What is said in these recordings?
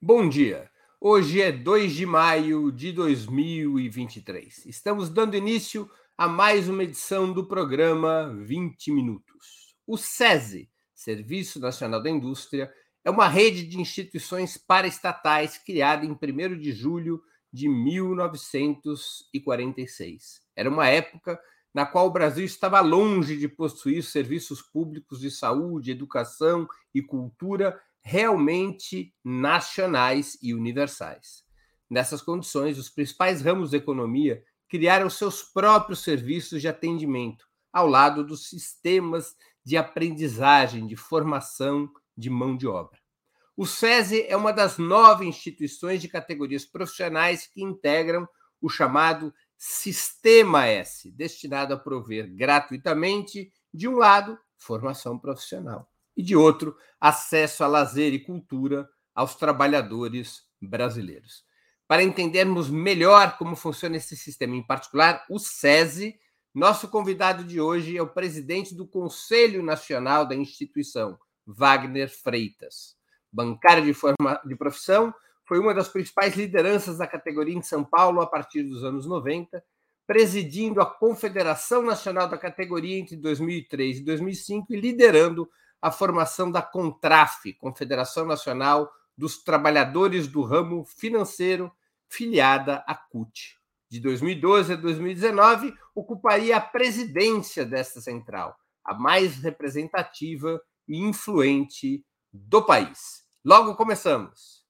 Bom dia. Hoje é 2 de maio de 2023. Estamos dando início a mais uma edição do programa 20 Minutos. O SESI, Serviço Nacional da Indústria, é uma rede de instituições paraestatais criada em 1 de julho de 1946. Era uma época na qual o Brasil estava longe de possuir serviços públicos de saúde, educação e cultura realmente nacionais e universais. Nessas condições, os principais ramos da economia criaram seus próprios serviços de atendimento, ao lado dos sistemas de aprendizagem, de formação de mão de obra. O SESI é uma das nove instituições de categorias profissionais que integram o chamado Sistema S, destinado a prover gratuitamente, de um lado, formação profissional, e de outro, acesso a lazer e cultura aos trabalhadores brasileiros. Para entendermos melhor como funciona esse sistema, em particular o SESI, nosso convidado de hoje é o presidente do Conselho Nacional da instituição, Wagner Freitas. Bancário de, forma, de profissão, foi uma das principais lideranças da categoria em São Paulo a partir dos anos 90, presidindo a Confederação Nacional da Categoria entre 2003 e 2005 e liderando a formação da CONTRAF, Confederação Nacional dos Trabalhadores do Ramo Financeiro, filiada à CUT. De 2012 a 2019, ocuparia a presidência desta central, a mais representativa e influente do país. Logo começamos.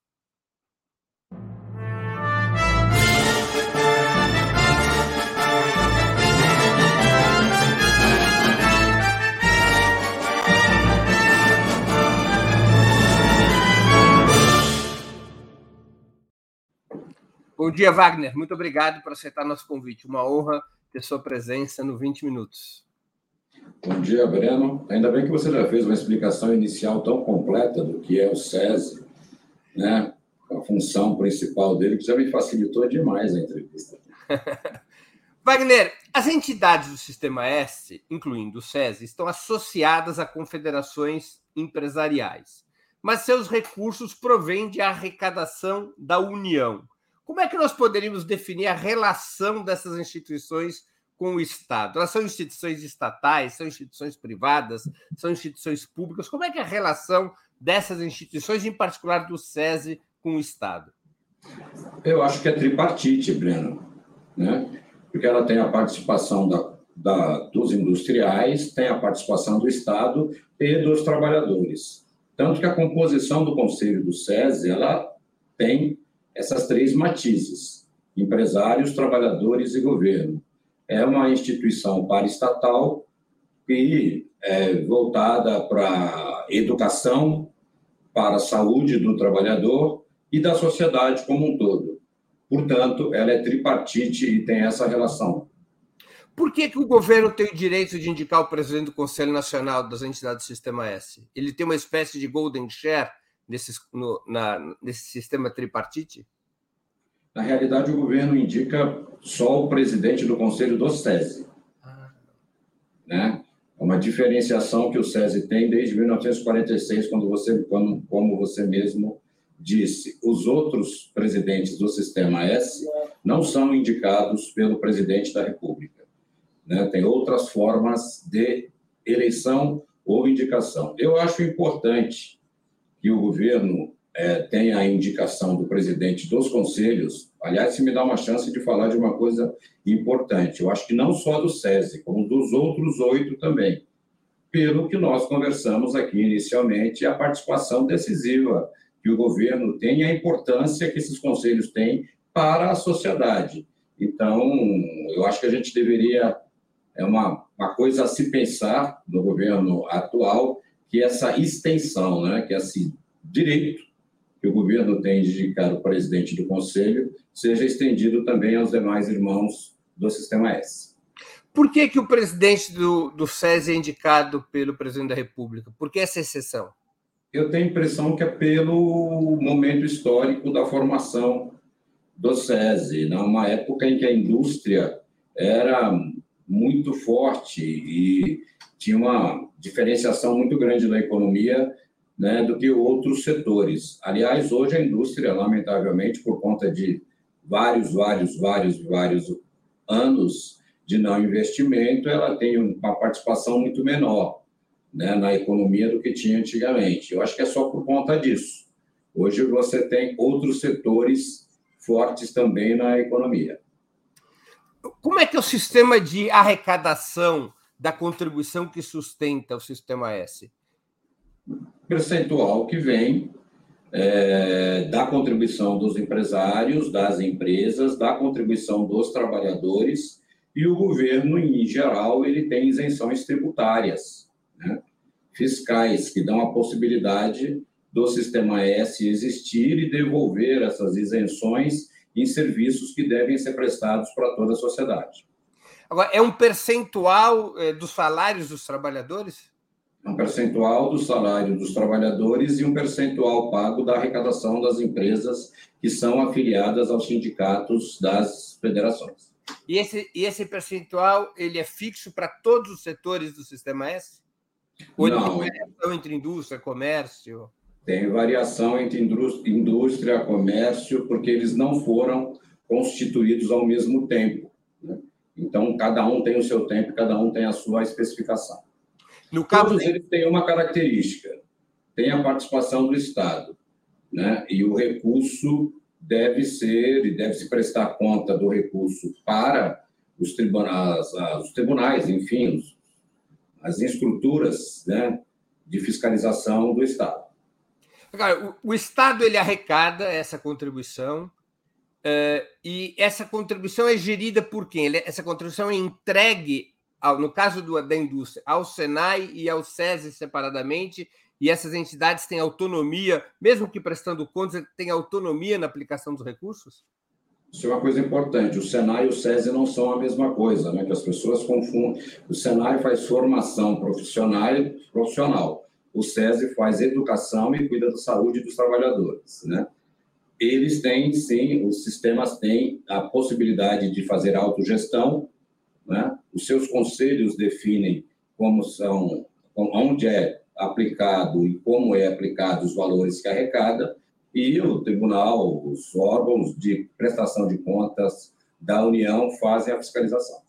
Bom dia, Wagner. Muito obrigado por aceitar nosso convite. Uma honra ter sua presença no 20 Minutos. Bom dia, Breno. Ainda bem que você já fez uma explicação inicial tão completa do que é o SESI, né? A função principal dele, que já me facilitou demais a entrevista. Wagner, as entidades do Sistema S, incluindo o SESI, estão associadas a confederações empresariais, mas seus recursos provêm de arrecadação da União. Como é que nós poderíamos definir a relação dessas instituições com o Estado? Elas são instituições estatais, são instituições privadas, são instituições públicas? Como é que é a relação dessas instituições, em particular do SESI, com o Estado? Eu acho que é tripartite, Breno, né? porque ela tem a participação da, da, dos industriais, tem a participação do Estado e dos trabalhadores. Tanto que a composição do Conselho do SESI ela tem essas três matizes: empresários, trabalhadores e governo. É uma instituição paraestatal e é voltada para educação, para a saúde do trabalhador e da sociedade como um todo. Portanto, ela é tripartite e tem essa relação. Por que, que o governo tem o direito de indicar o presidente do Conselho Nacional das entidades do Sistema S? Ele tem uma espécie de golden share nesse, no, na, nesse sistema tripartite? Na realidade, o governo indica só o presidente do conselho do SESI. Ah. Né? É uma diferenciação que o SESI tem desde 1946, quando você, quando, como você mesmo disse. Os outros presidentes do Sistema S não são indicados pelo presidente da República. Né? Tem outras formas de eleição ou indicação. Eu acho importante que o governo é, tenha a indicação do presidente dos conselhos. Aliás, se me dá uma chance de falar de uma coisa importante, eu acho que não só do SESI, como dos outros oito também. Pelo que nós conversamos aqui inicialmente, a participação decisiva que o governo tem e a importância que esses conselhos têm para a sociedade. Então, eu acho que a gente deveria, é uma, uma coisa a se pensar no governo atual, que essa extensão, né, que esse direito que o governo tem de indicar o presidente do conselho seja estendido também aos demais irmãos do Sistema S. Por que, que o presidente do, do SESI é indicado pelo presidente da República? Por que essa exceção? Eu tenho a impressão que é pelo momento histórico da formação do SESI, numa época em que a indústria era muito forte e tinha uma diferenciação muito grande da economia né, do que outros setores. Aliás, hoje a indústria, lamentavelmente, por conta de vários, vários, vários, vários anos de não investimento, ela tem uma participação muito menor né, na economia do que tinha antigamente. Eu acho que é só por conta disso. Hoje você tem outros setores fortes também na economia. Como é que é o sistema de arrecadação da contribuição que sustenta o sistema S? Percentual que vem é, da contribuição dos empresários, das empresas, da contribuição dos trabalhadores e o governo, em geral, ele tem isenções tributárias, né? fiscais, que dão a possibilidade do sistema S existir e devolver essas isenções em serviços que devem ser prestados para toda a sociedade. Agora, é um percentual é, dos salários dos trabalhadores? Um percentual do salário dos trabalhadores e um percentual pago da arrecadação das empresas que são afiliadas aos sindicatos das federações. E esse, e esse percentual ele é fixo para todos os setores do sistema S? Ou Não. Variação entre indústria, comércio? Tem variação entre indústria, comércio, porque eles não foram constituídos ao mesmo tempo. Né? Então, cada um tem o seu tempo, cada um tem a sua especificação. No caso Todos eles têm uma característica: tem a participação do Estado, né? E o recurso deve ser e deve se prestar conta do recurso para os tribunais, os tribunais, enfim, as estruturas, né, de fiscalização do Estado. Agora, o, o Estado ele arrecada essa contribuição uh, e essa contribuição é gerida por quem? Ele, essa contribuição é entregue ao, no caso do, da indústria, ao Senai e ao SESI separadamente, e essas entidades têm autonomia, mesmo que prestando contas, têm autonomia na aplicação dos recursos? Isso é uma coisa importante. O Senai e o SESI não são a mesma coisa, né? Que as pessoas confundem. O Senai faz formação profissional, profissional. O SESI faz educação e cuida da saúde dos trabalhadores, né? Eles têm, sim, os sistemas têm a possibilidade de fazer autogestão, né? Os seus conselhos definem como são, onde é aplicado e como é aplicado os valores que arrecada, e o tribunal, os órgãos de prestação de contas da União fazem a fiscalização.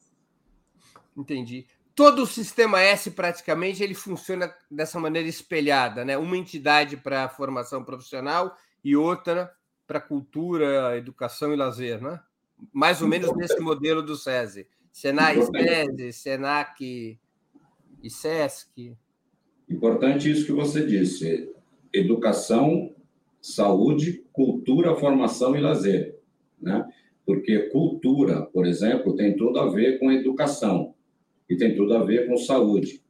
Entendi. Todo o sistema S praticamente ele funciona dessa maneira espelhada, né? Uma entidade para formação profissional e outra para cultura, educação e lazer, né? Mais ou menos nesse modelo do SESI. Senai, SESI, Senac e SESC. Importante isso que você disse: educação, saúde, cultura, formação e lazer, né? Porque cultura, por exemplo, tem tudo a ver com educação e tem tudo a ver com saúde.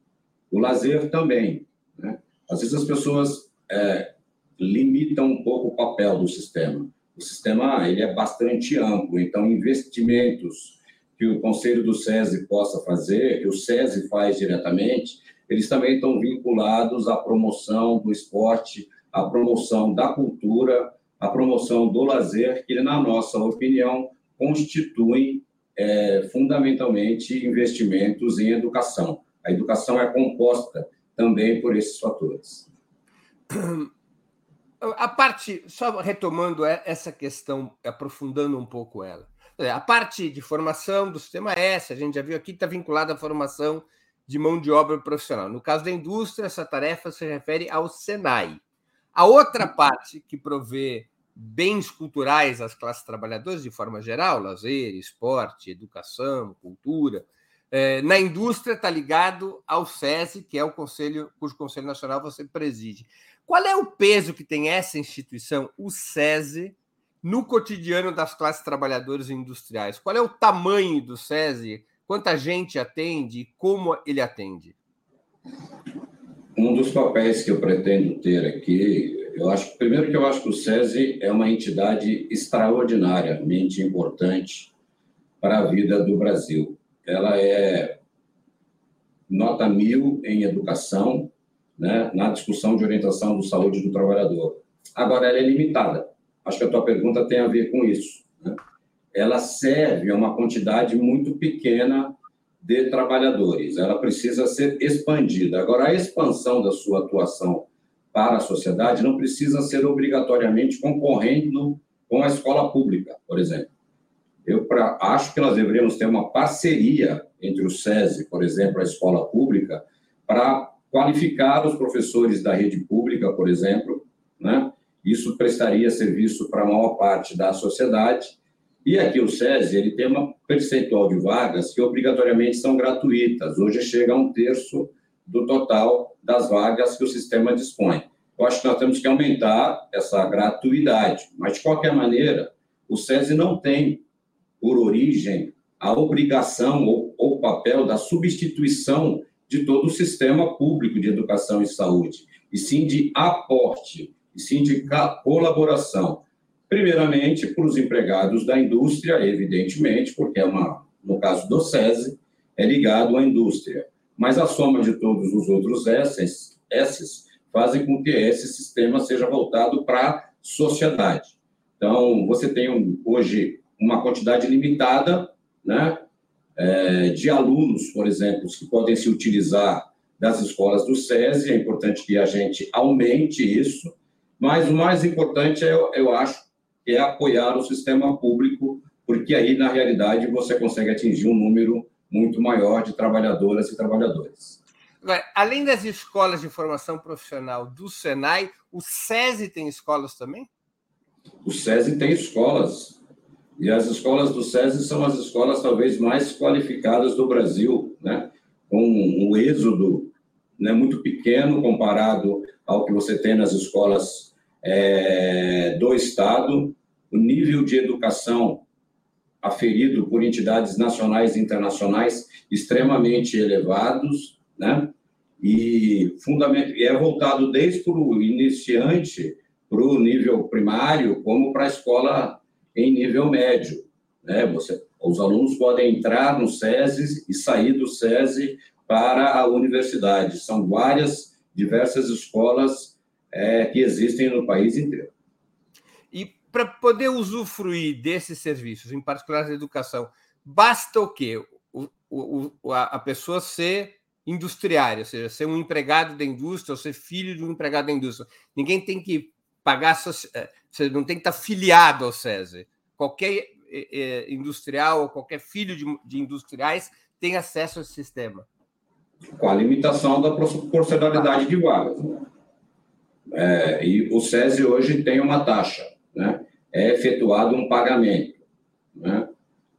O lazer também, né? Às vezes as pessoas é, limitam um pouco o papel do sistema. O sistema ele é bastante amplo, então investimentos que o Conselho do SESI possa fazer, que o SESI faz diretamente, eles também estão vinculados à promoção do esporte, à promoção da cultura, à promoção do lazer, que, na nossa opinião, constituem é, fundamentalmente investimentos em educação. A educação é composta também por esses fatores. A parte, só retomando essa questão, aprofundando um pouco ela, é, a parte de formação do sistema S, a gente já viu aqui, está vinculada à formação de mão de obra profissional. No caso da indústria, essa tarefa se refere ao Senai. A outra parte que provê bens culturais às classes trabalhadoras, de forma geral, lazer, esporte, educação, cultura, é, na indústria está ligado ao SESI, que é o conselho, cujo Conselho Nacional você preside. Qual é o peso que tem essa instituição, o SESI, no cotidiano das classes trabalhadoras industriais? Qual é o tamanho do SESI? Quanta gente atende e como ele atende? Um dos papéis que eu pretendo ter aqui, eu acho, primeiro que eu acho que o SESI é uma entidade extraordinariamente importante para a vida do Brasil. Ela é nota mil em educação, né, na discussão de orientação de saúde do trabalhador. Agora, ela é limitada. Acho que a tua pergunta tem a ver com isso. Né? Ela serve a uma quantidade muito pequena de trabalhadores. Ela precisa ser expandida. Agora, a expansão da sua atuação para a sociedade não precisa ser obrigatoriamente concorrendo com a escola pública, por exemplo. Eu pra, acho que nós deveríamos ter uma parceria entre o SESI, por exemplo, a escola pública, para qualificar os professores da rede pública, por exemplo, né? Isso prestaria serviço para a maior parte da sociedade. E aqui o SESI ele tem uma percentual de vagas que obrigatoriamente são gratuitas. Hoje chega a um terço do total das vagas que o sistema dispõe. Eu acho que nós temos que aumentar essa gratuidade, mas de qualquer maneira, o SESI não tem por origem a obrigação ou o papel da substituição de todo o sistema público de educação e saúde, e sim de aporte, e sim de colaboração. Primeiramente, para os empregados da indústria, evidentemente, porque é uma, no caso do SESI, é ligado à indústria. Mas a soma de todos os outros S's, S's fazem com que esse sistema seja voltado para a sociedade. Então, você tem hoje uma quantidade limitada né, é, de alunos, por exemplo, que podem se utilizar das escolas do SESI, é importante que a gente aumente isso, mas o mais importante, é, eu acho, é apoiar o sistema público, porque aí, na realidade, você consegue atingir um número muito maior de trabalhadoras e trabalhadores. Agora, além das escolas de formação profissional do Senai, o SESI tem escolas também? O SESI tem escolas. E as escolas do SESI são as escolas talvez mais qualificadas do Brasil, né? com um êxodo né, muito pequeno comparado ao que você tem nas escolas é, do Estado. O nível de educação aferido por entidades nacionais e internacionais extremamente elevados, né? E, é voltado desde o iniciante para o nível primário, como para a escola em nível médio. Né? Você, os alunos podem entrar no SESI e sair do SESI para a universidade. São várias, diversas escolas é, que existem no país inteiro. Para poder usufruir desses serviços, em particular da educação, basta o quê? O, o, a pessoa ser industriária, ou seja, ser um empregado da indústria ou ser filho de um empregado da indústria. Ninguém tem que pagar, é, você não tem que estar filiado ao SESI. Qualquer é, é, industrial ou qualquer filho de, de industriais tem acesso a esse sistema. Com a limitação da proporcionalidade de vagas. Né? É, e o SESI hoje tem uma taxa, né? É efetuado um pagamento, né?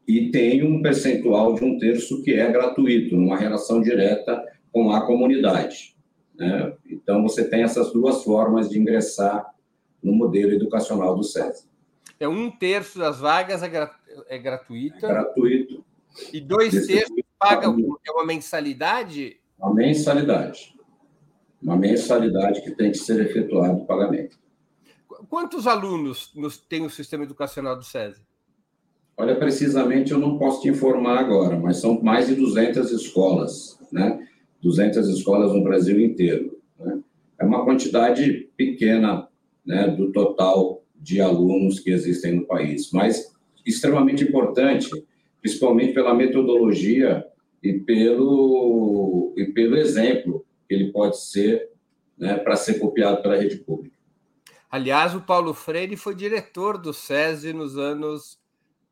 e tem um percentual de um terço que é gratuito, numa relação direta com a comunidade. Né? Então, você tem essas duas formas de ingressar no modelo educacional do SESI. É um terço das vagas é, gra é gratuita. É gratuito. E dois Desse terços paga é uma mensalidade? Uma mensalidade. Uma mensalidade que tem que ser efetuado o pagamento. Quantos alunos tem o sistema educacional do SESI? Olha, precisamente eu não posso te informar agora, mas são mais de 200 escolas, né? 200 escolas no Brasil inteiro. Né? É uma quantidade pequena né, do total de alunos que existem no país, mas extremamente importante, principalmente pela metodologia e pelo, e pelo exemplo que ele pode ser né, para ser copiado pela rede pública. Aliás, o Paulo Freire foi diretor do SESI nos anos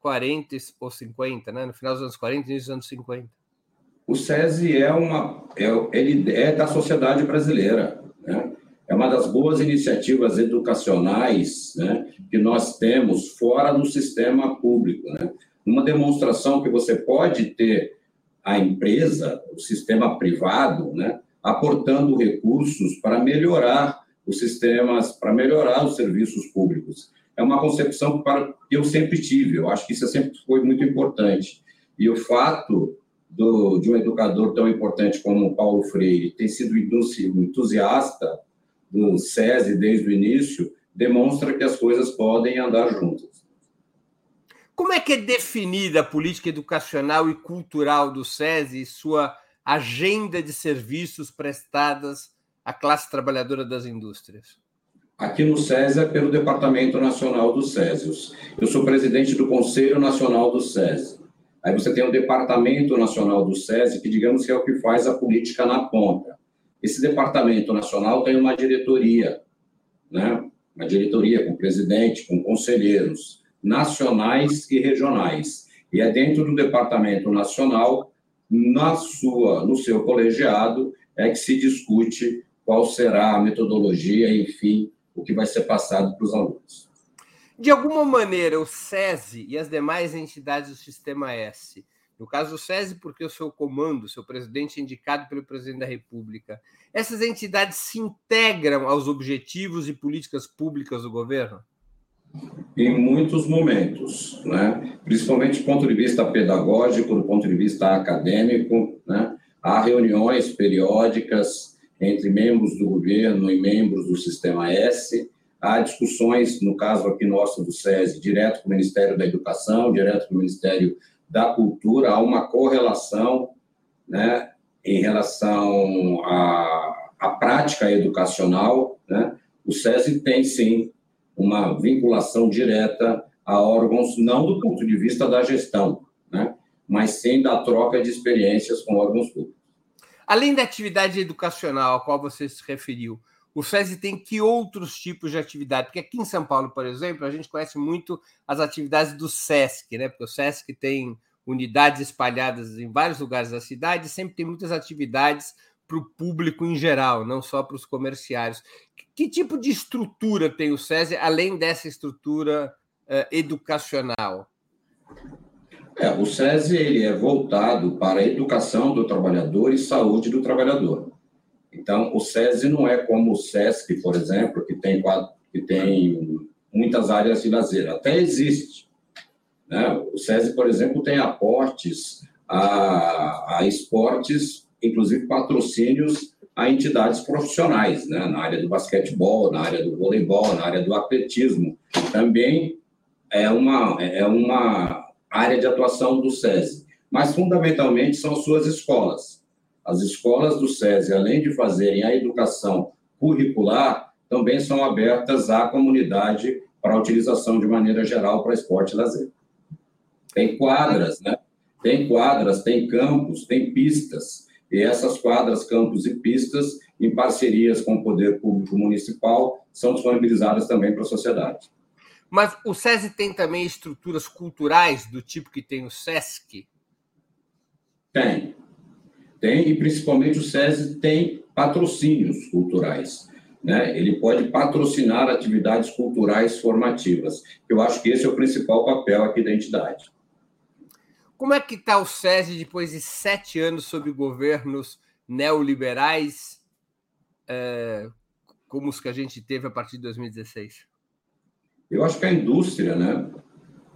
40 ou 50, né? no final dos anos 40 e início dos anos 50. O SESI é uma, é, ele é da sociedade brasileira. Né? é uma das boas iniciativas educacionais né, que nós temos fora do sistema público. Né? Uma demonstração que você pode ter a empresa, o sistema privado, né, aportando recursos para melhorar os sistemas, para melhorar os serviços públicos. É uma concepção que eu sempre tive, eu acho que isso sempre foi muito importante. E o fato do, de um educador tão importante como Paulo Freire ter sido entusiasta do SESI desde o início, demonstra que as coisas podem andar juntas. Como é que é definida a política educacional e cultural do SESI e sua agenda de serviços prestadas à classe trabalhadora das indústrias? Aqui no SESI é pelo Departamento Nacional do SESI. Eu sou presidente do Conselho Nacional do SESI. Aí você tem o Departamento Nacional do SESI, que digamos que é o que faz a política na ponta. Esse departamento nacional tem uma diretoria, né? uma diretoria com presidente, com conselheiros nacionais e regionais. E é dentro do departamento nacional, na sua, no seu colegiado, é que se discute qual será a metodologia, enfim, o que vai ser passado para os alunos. De alguma maneira, o SESI e as demais entidades do Sistema S, no caso do SESI, porque o seu comando, seu presidente é indicado pelo presidente da República, essas entidades se integram aos objetivos e políticas públicas do governo? Em muitos momentos, né? principalmente do ponto de vista pedagógico, do ponto de vista acadêmico, né? há reuniões periódicas entre membros do governo e membros do Sistema S, há discussões, no caso aqui nosso do SESI, direto com o Ministério da Educação, direto com o Ministério da Cultura, há uma correlação né, em relação à, à prática educacional. Né? O SESI tem, sim, uma vinculação direta a órgãos, não do ponto de vista da gestão, né? mas sim da troca de experiências com órgãos públicos. Além da atividade educacional a qual você se referiu, o SESI tem que outros tipos de atividade? Porque aqui em São Paulo, por exemplo, a gente conhece muito as atividades do SESC, né? Porque o SESC tem unidades espalhadas em vários lugares da cidade, sempre tem muitas atividades para o público em geral, não só para os comerciários. Que tipo de estrutura tem o SESI, além dessa estrutura uh, educacional? É, o SESI ele é voltado para a educação do trabalhador e saúde do trabalhador. Então, o SESI não é como o SESC, por exemplo, que tem, que tem muitas áreas de lazer. Até existe. Né? O SESI, por exemplo, tem aportes a, a esportes, inclusive patrocínios a entidades profissionais, né? na área do basquetebol, na área do voleibol, na área do atletismo. Também é uma, é uma área de atuação do SESI. Mas, fundamentalmente, são suas escolas. As escolas do SESI, além de fazerem a educação curricular, também são abertas à comunidade para utilização de maneira geral para esporte e lazer. Tem quadras, né? Tem quadras, tem campos, tem pistas. E essas quadras, campos e pistas, em parcerias com o poder público municipal, são disponibilizadas também para a sociedade. Mas o SESI tem também estruturas culturais do tipo que tem o SESC? Tem. Tem, e principalmente o SESI tem patrocínios culturais. Né? Ele pode patrocinar atividades culturais formativas. Eu acho que esse é o principal papel aqui da entidade. Como é que está o SESI depois de sete anos sob governos neoliberais, é, como os que a gente teve a partir de 2016? Eu acho que a indústria né,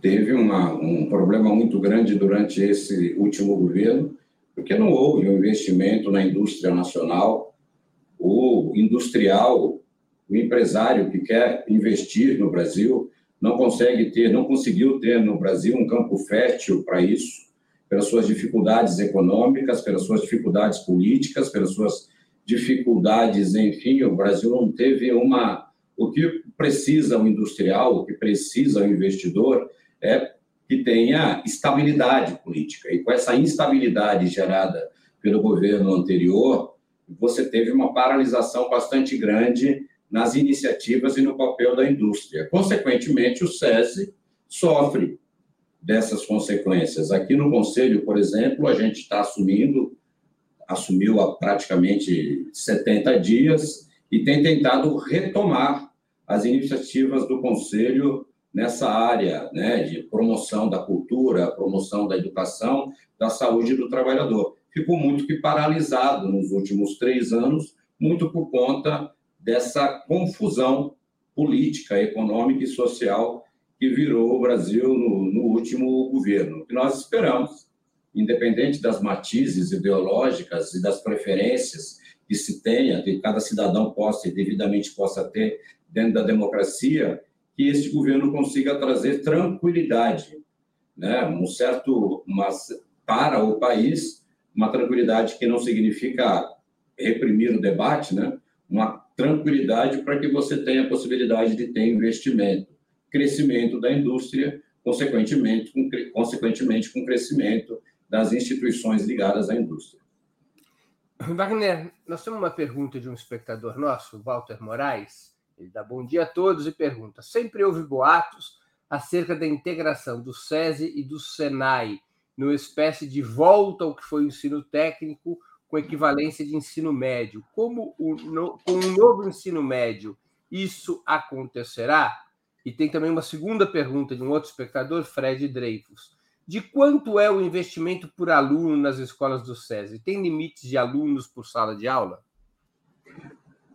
teve uma, um problema muito grande durante esse último governo, porque não houve um investimento na indústria nacional. O industrial, o empresário que quer investir no Brasil, não consegue ter, não conseguiu ter no Brasil um campo fértil para isso, pelas suas dificuldades econômicas, pelas suas dificuldades políticas, pelas suas dificuldades, enfim, o Brasil não teve uma o que precisa o industrial, o que precisa o investidor é que tenha estabilidade política. E com essa instabilidade gerada pelo governo anterior, você teve uma paralisação bastante grande nas iniciativas e no papel da indústria. Consequentemente, o SESI sofre dessas consequências. Aqui no Conselho, por exemplo, a gente está assumindo, assumiu há praticamente 70 dias e tem tentado retomar as iniciativas do Conselho nessa área né, de promoção da cultura, promoção da educação, da saúde do trabalhador. Ficou muito que paralisado nos últimos três anos, muito por conta dessa confusão política, econômica e social que virou o Brasil no, no último governo. Que nós esperamos, independente das matizes ideológicas e das preferências que se tenha, que cada cidadão possa e devidamente possa ter dentro da democracia, que este governo consiga trazer tranquilidade, né? um certo, para o país, uma tranquilidade que não significa reprimir o debate, né? uma tranquilidade para que você tenha a possibilidade de ter investimento, crescimento da indústria, consequentemente com, consequentemente com crescimento das instituições ligadas à indústria. Wagner, nós temos uma pergunta de um espectador nosso, Walter Moraes. Ele dá bom dia a todos e pergunta: sempre houve boatos acerca da integração do SESI e do SENAI, numa espécie de volta ao que foi o ensino técnico com equivalência de ensino médio. Como o, no, com o novo ensino médio isso acontecerá? E tem também uma segunda pergunta de um outro espectador, Fred Dreyfus. De quanto é o investimento por aluno nas escolas do SESI? Tem limites de alunos por sala de aula?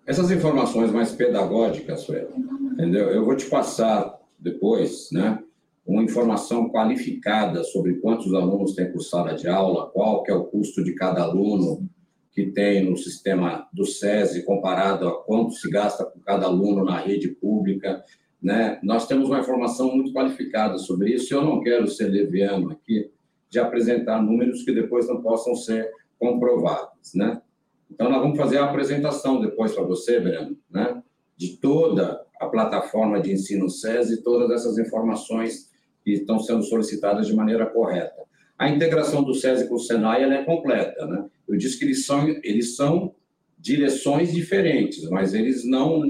Essas informações mais pedagógicas, Fred, entendeu? Eu vou te passar depois, né, uma informação qualificada sobre quantos alunos tem por sala de aula, qual que é o custo de cada aluno que tem no sistema do SESI comparado a quanto se gasta por cada aluno na rede pública, né? Nós temos uma informação muito qualificada sobre isso e eu não quero ser leviano aqui de apresentar números que depois não possam ser comprovados, né? Então, nós vamos fazer a apresentação depois para você, Breno, né? de toda a plataforma de ensino SESI, todas essas informações que estão sendo solicitadas de maneira correta. A integração do SESI com o SENAI é completa. Né? Eu disse que eles são, eles são direções diferentes, mas eles não,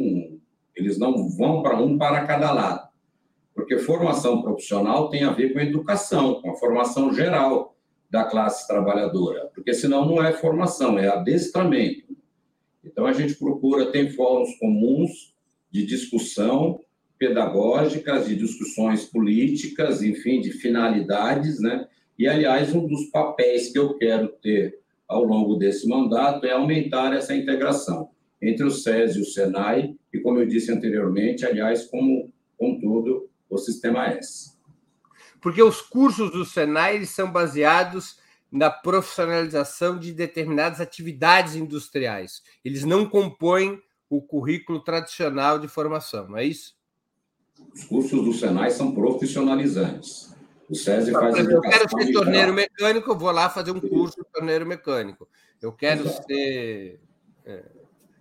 eles não vão para um para cada lado. Porque formação profissional tem a ver com educação, com a formação geral da classe trabalhadora, porque senão não é formação, é adestramento. Então a gente procura ter fóruns comuns de discussão pedagógicas, de discussões políticas, enfim, de finalidades, né? E aliás, um dos papéis que eu quero ter ao longo desse mandato é aumentar essa integração entre o SES e o SENAI, e como eu disse anteriormente, aliás, como com tudo o sistema S porque os cursos do Senai são baseados na profissionalização de determinadas atividades industriais. Eles não compõem o currículo tradicional de formação, não é isso? Os cursos do Senai são profissionalizantes. O SESI faz exemplo, Eu quero ser torneiro mecânico, eu vou lá fazer um curso de torneiro mecânico. Eu quero Exato. ser. É,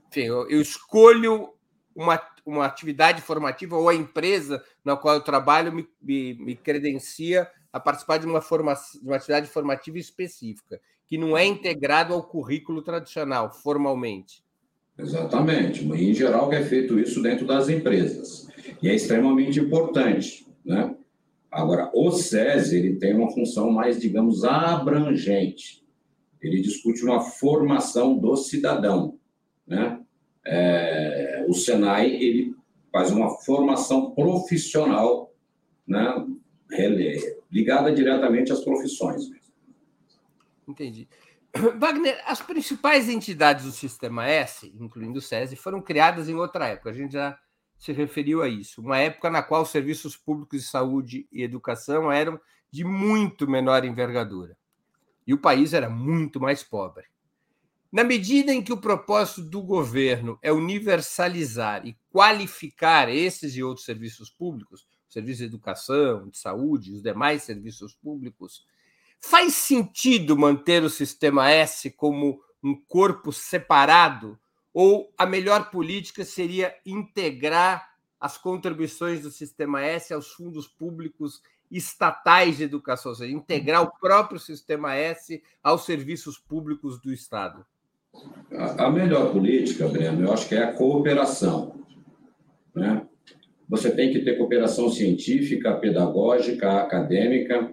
enfim, eu, eu escolho uma, uma atividade formativa ou a empresa na qual eu trabalho me, me, me credencia a participar de uma, forma, de uma atividade formativa específica, que não é integrado ao currículo tradicional, formalmente. Exatamente. Em geral, é feito isso dentro das empresas. E é extremamente importante. Né? Agora, o SESI ele tem uma função mais, digamos, abrangente. Ele discute uma formação do cidadão. Né? É, o Senai ele faz uma formação profissional, né, ligada diretamente às profissões. Entendi. Wagner, as principais entidades do Sistema S, incluindo o SESI, foram criadas em outra época. A gente já se referiu a isso. Uma época na qual os serviços públicos de saúde e educação eram de muito menor envergadura. E o país era muito mais pobre. Na medida em que o propósito do governo é universalizar e qualificar esses e outros serviços públicos, serviços de educação, de saúde, os demais serviços públicos, faz sentido manter o sistema S como um corpo separado ou a melhor política seria integrar as contribuições do sistema S aos fundos públicos estatais de educação, ou seja, integrar o próprio sistema S aos serviços públicos do Estado? A, melhor política, Breno, eu acho que é a cooperação. Né? Você tem que ter cooperação científica, pedagógica, acadêmica.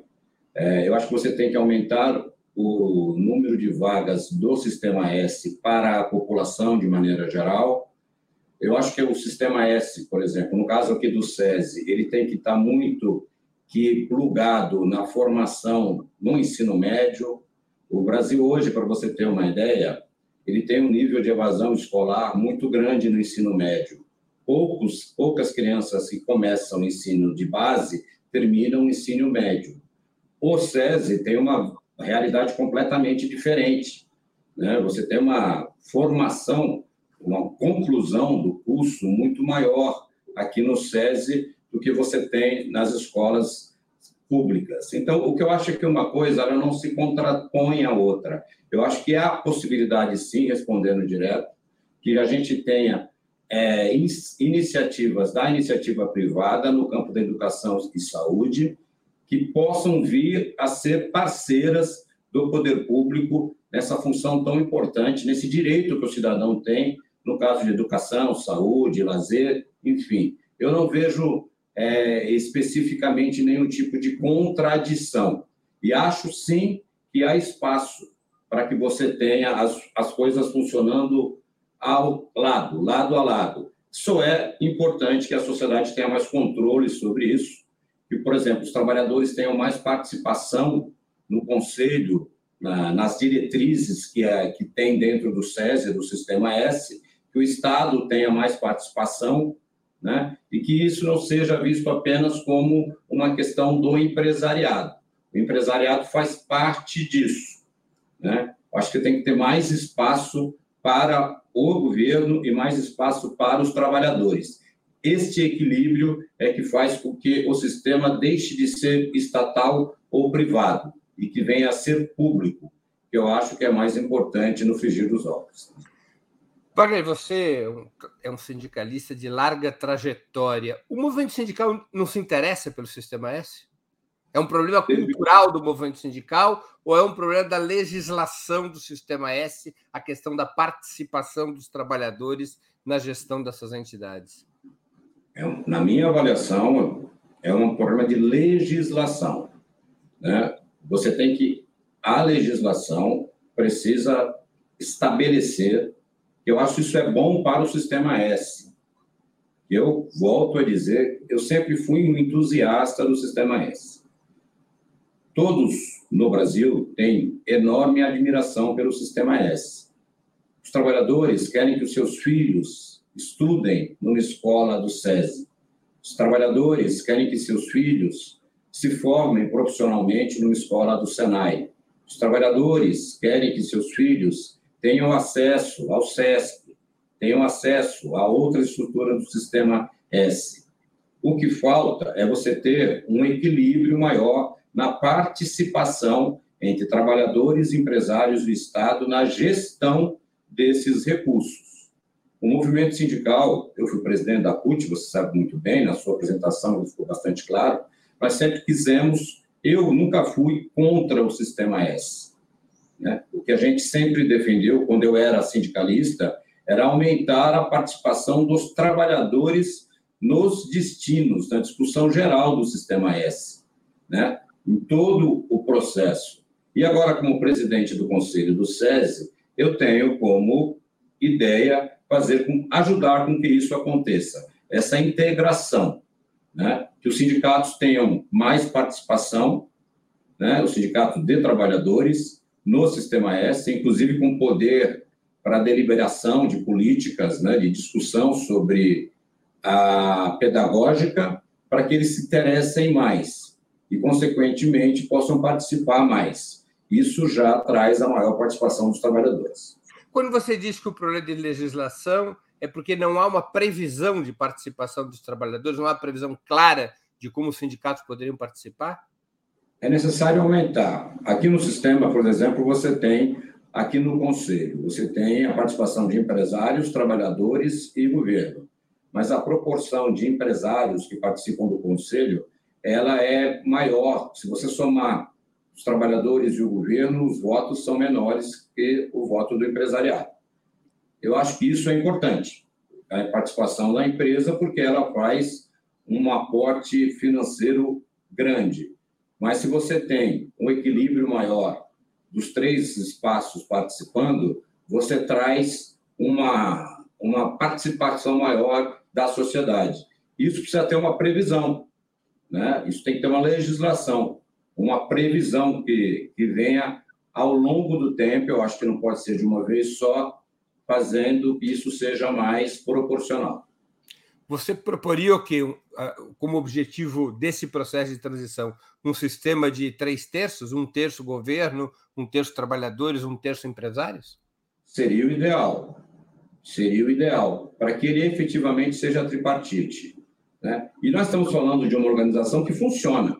É, eu acho que você tem que aumentar o número de vagas do Sistema S para a população de maneira geral. Eu acho que o Sistema S, por exemplo, no caso aqui do SESI, ele tem que estar muito que plugado na formação no ensino médio. O Brasil hoje, para você ter uma ideia, ele tem um nível de evasão escolar muito grande no ensino médio. Poucos, poucas crianças que começam o ensino de base terminam o ensino médio. O SESI tem uma realidade completamente diferente. Né? Você tem uma formação, uma conclusão do curso muito maior aqui no SESI do que você tem nas escolas públicas. Então, o que eu acho é que uma coisa ela não se contrapõe à outra. Eu acho que há possibilidade, sim, respondendo direto, que a gente tenha é, iniciativas da iniciativa privada no campo da educação e saúde que possam vir a ser parceiras do poder público nessa função tão importante, nesse direito que o cidadão tem, no caso de educação, saúde, lazer, enfim. Eu não vejo é, especificamente nenhum tipo de contradição. E acho sim que há espaço para que você tenha as, as coisas funcionando ao lado, lado a lado. Só é importante que a sociedade tenha mais controle sobre isso, que, por exemplo, os trabalhadores tenham mais participação no conselho, na, nas diretrizes que, é, que tem dentro do SESI, do Sistema S, que o Estado tenha mais participação, né? e que isso não seja visto apenas como uma questão do empresariado. O empresariado faz parte disso. Né? Acho que tem que ter mais espaço para o governo e mais espaço para os trabalhadores. Este equilíbrio é que faz com que o sistema deixe de ser estatal ou privado e que venha a ser público, que eu acho que é mais importante no frigir dos ovos. Wagner, você é um sindicalista de larga trajetória. O movimento sindical não se interessa pelo Sistema S? É um problema cultural do movimento sindical ou é um problema da legislação do Sistema S, a questão da participação dos trabalhadores na gestão dessas entidades? É, na minha avaliação, é um problema de legislação. Né? Você tem que. A legislação precisa estabelecer, eu acho isso é bom para o Sistema S. Eu volto a dizer, eu sempre fui um entusiasta do Sistema S Todos no Brasil têm enorme admiração pelo Sistema S. Os trabalhadores querem que os seus filhos estudem numa escola do SESI. Os trabalhadores querem que seus filhos se formem profissionalmente numa escola do SENAI. Os trabalhadores querem que seus filhos tenham acesso ao SESC, tenham acesso a outras estruturas do Sistema S. O que falta é você ter um equilíbrio maior na participação entre trabalhadores e empresários do Estado na gestão desses recursos. O movimento sindical, eu fui presidente da CUT, você sabe muito bem, na sua apresentação ficou bastante claro, mas sempre quisemos, eu nunca fui contra o Sistema S. Né? O que a gente sempre defendeu, quando eu era sindicalista, era aumentar a participação dos trabalhadores nos destinos, na discussão geral do Sistema S. Né? em todo o processo. E agora, como presidente do Conselho do SESI, eu tenho como ideia fazer com, ajudar com que isso aconteça, essa integração, né? que os sindicatos tenham mais participação, né? os sindicatos de trabalhadores no Sistema S, inclusive com poder para deliberação de políticas, né? de discussão sobre a pedagógica, para que eles se interessem mais e, consequentemente, possam participar mais. Isso já traz a maior participação dos trabalhadores. Quando você diz que o problema de legislação é porque não há uma previsão de participação dos trabalhadores, não há previsão clara de como os sindicatos poderiam participar? É necessário aumentar. Aqui no sistema, por exemplo, você tem, aqui no Conselho, você tem a participação de empresários, trabalhadores e governo. Mas a proporção de empresários que participam do Conselho ela é maior. Se você somar os trabalhadores e o governo, os votos são menores que o voto do empresariado. Eu acho que isso é importante, a participação da empresa, porque ela faz um aporte financeiro grande. Mas se você tem um equilíbrio maior dos três espaços participando, você traz uma, uma participação maior da sociedade. Isso precisa ter uma previsão. Né? Isso tem que ter uma legislação, uma previsão que, que venha ao longo do tempo. Eu acho que não pode ser de uma vez só, fazendo que isso seja mais proporcional. Você proporia o que como objetivo desse processo de transição? Um sistema de três terços, um terço governo, um terço trabalhadores, um terço empresários? Seria o ideal. Seria o ideal, para que ele efetivamente seja tripartite. Né? E nós estamos falando de uma organização que funciona.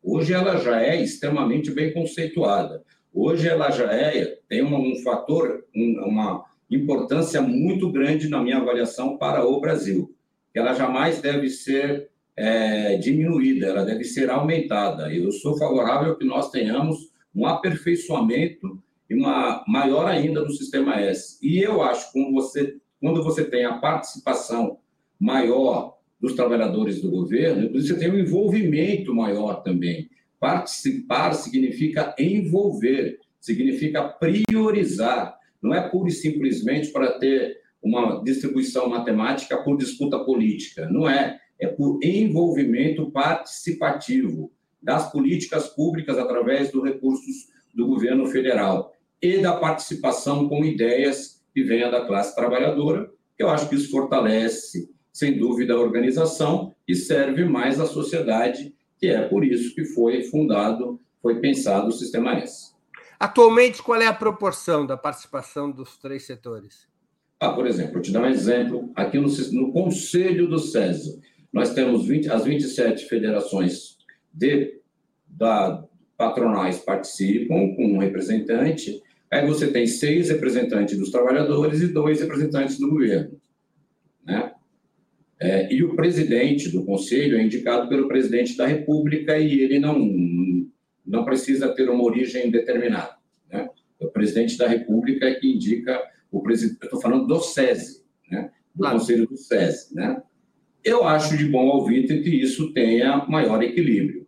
Hoje ela já é extremamente bem conceituada. Hoje ela já é, tem um fator, um, uma importância muito grande na minha avaliação para o Brasil. Ela jamais deve ser é, diminuída, ela deve ser aumentada. Eu sou favorável que nós tenhamos um aperfeiçoamento e uma maior ainda do sistema S. E eu acho que você, quando você tem a participação maior dos trabalhadores do governo, você tem um envolvimento maior também. Participar significa envolver, significa priorizar. Não é pura e simplesmente para ter uma distribuição matemática por disputa política. Não é. É por envolvimento participativo das políticas públicas através dos recursos do governo federal e da participação com ideias que venham da classe trabalhadora. Eu acho que isso fortalece, sem dúvida, a organização e serve mais à sociedade, que é por isso que foi fundado, foi pensado o Sistema S. Atualmente, qual é a proporção da participação dos três setores? Ah, por exemplo, vou te dar um exemplo. Aqui no, no Conselho do SESI, nós temos 20, as 27 federações de, da, patronais participam com um representante, aí você tem seis representantes dos trabalhadores e dois representantes do governo. Né? É, e o presidente do conselho é indicado pelo presidente da República e ele não, não precisa ter uma origem determinada. Né? O presidente da República que indica o presidente. Eu estou falando do SESI, né? do claro. conselho do SESI. Né? Eu acho de bom ouvinte que isso tenha maior equilíbrio.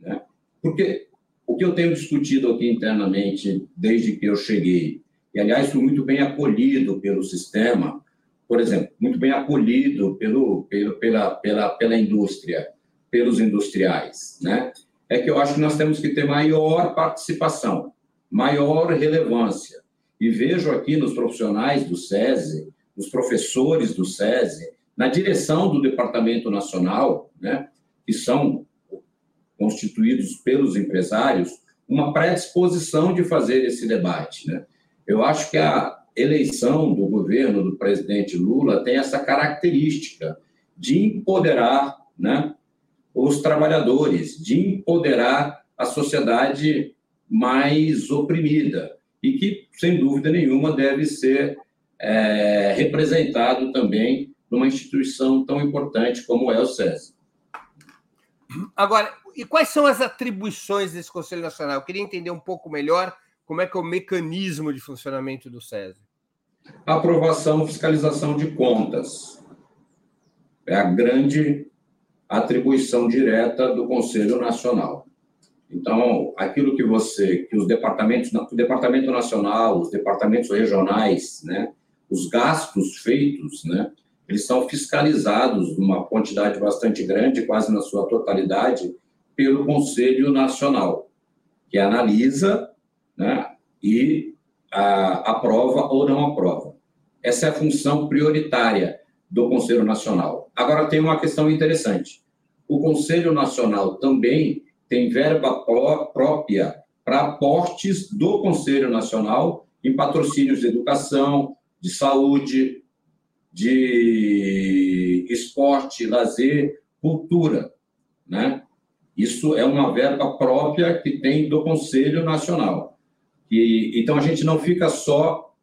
Né? Porque o que eu tenho discutido aqui internamente desde que eu cheguei, e aliás fui muito bem acolhido pelo sistema, por exemplo, muito bem acolhido pelo, pelo, pela, pela, pela indústria, pelos industriais, né? É que eu acho que nós temos que ter maior participação, maior relevância. E vejo aqui nos profissionais do SESI, nos professores do SESI, na direção do Departamento Nacional, né, que são constituídos pelos empresários, uma predisposição de fazer esse debate. Né? Eu acho que a eleição do governo do presidente Lula tem essa característica de empoderar né, os trabalhadores, de empoderar a sociedade mais oprimida e que, sem dúvida nenhuma, deve ser é, representado também numa instituição tão importante como é o SESI. Agora, e quais são as atribuições desse Conselho Nacional? Eu queria entender um pouco melhor como é que é o mecanismo de funcionamento do SESI. Aprovação, fiscalização de contas. É a grande atribuição direta do Conselho Nacional. Então, aquilo que você, que os departamentos, o departamento nacional, os departamentos regionais, né, os gastos feitos, né, eles são fiscalizados numa quantidade bastante grande, quase na sua totalidade, pelo Conselho Nacional, que analisa né, e a, aprova ou não aprova. Essa é a função prioritária do Conselho Nacional. Agora, tem uma questão interessante. O Conselho Nacional também tem verba pró própria para aportes do Conselho Nacional em patrocínios de educação, de saúde, de esporte, lazer, cultura, né? Isso é uma verba própria que tem do Conselho Nacional. E, então, a gente não fica só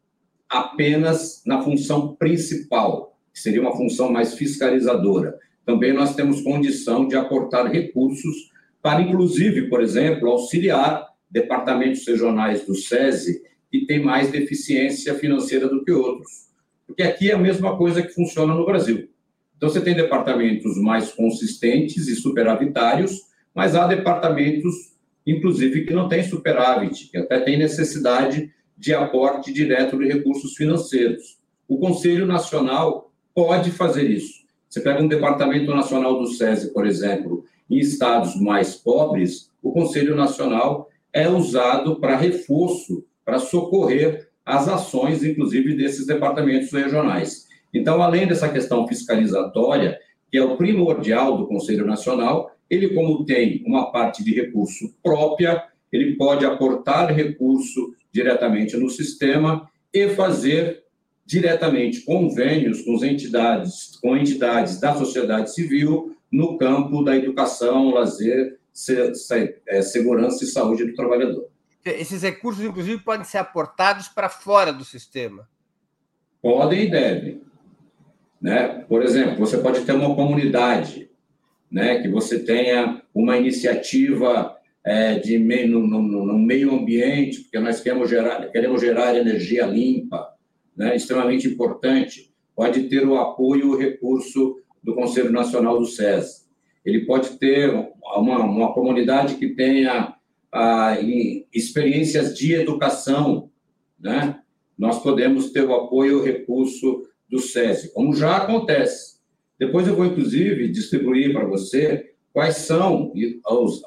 apenas na função principal, que seria uma função mais fiscalizadora. Também nós temos condição de aportar recursos para, inclusive, por exemplo, auxiliar departamentos regionais do SESI que têm mais deficiência financeira do que outros. Porque aqui é a mesma coisa que funciona no Brasil. Então, você tem departamentos mais consistentes e superavitários, mas há departamentos, inclusive, que não têm superávit, que até têm necessidade de aporte direto de recursos financeiros. O Conselho Nacional pode fazer isso. Você pega um departamento nacional do SESI, por exemplo, em estados mais pobres, o Conselho Nacional é usado para reforço, para socorrer as ações, inclusive, desses departamentos regionais. Então, além dessa questão fiscalizatória, que é o primordial do Conselho Nacional, ele, como tem uma parte de recurso própria, ele pode aportar recurso diretamente no sistema e fazer diretamente convênios com entidades, com entidades da sociedade civil no campo da educação, lazer, é, segurança e saúde do trabalhador. Esses recursos, inclusive, podem ser aportados para fora do sistema. Podem e devem. Né? Por exemplo, você pode ter uma comunidade né, que você tenha uma iniciativa é, de meio, no, no, no, meio ambiente, porque nós queremos gerar, queremos gerar energia limpa, né, extremamente importante, pode ter o apoio o recurso do Conselho Nacional do SES. Ele pode ter uma, uma comunidade que tenha ah, experiências de educação, né? nós podemos ter o apoio e o recurso do SESI, como já acontece. Depois eu vou, inclusive, distribuir para você quais são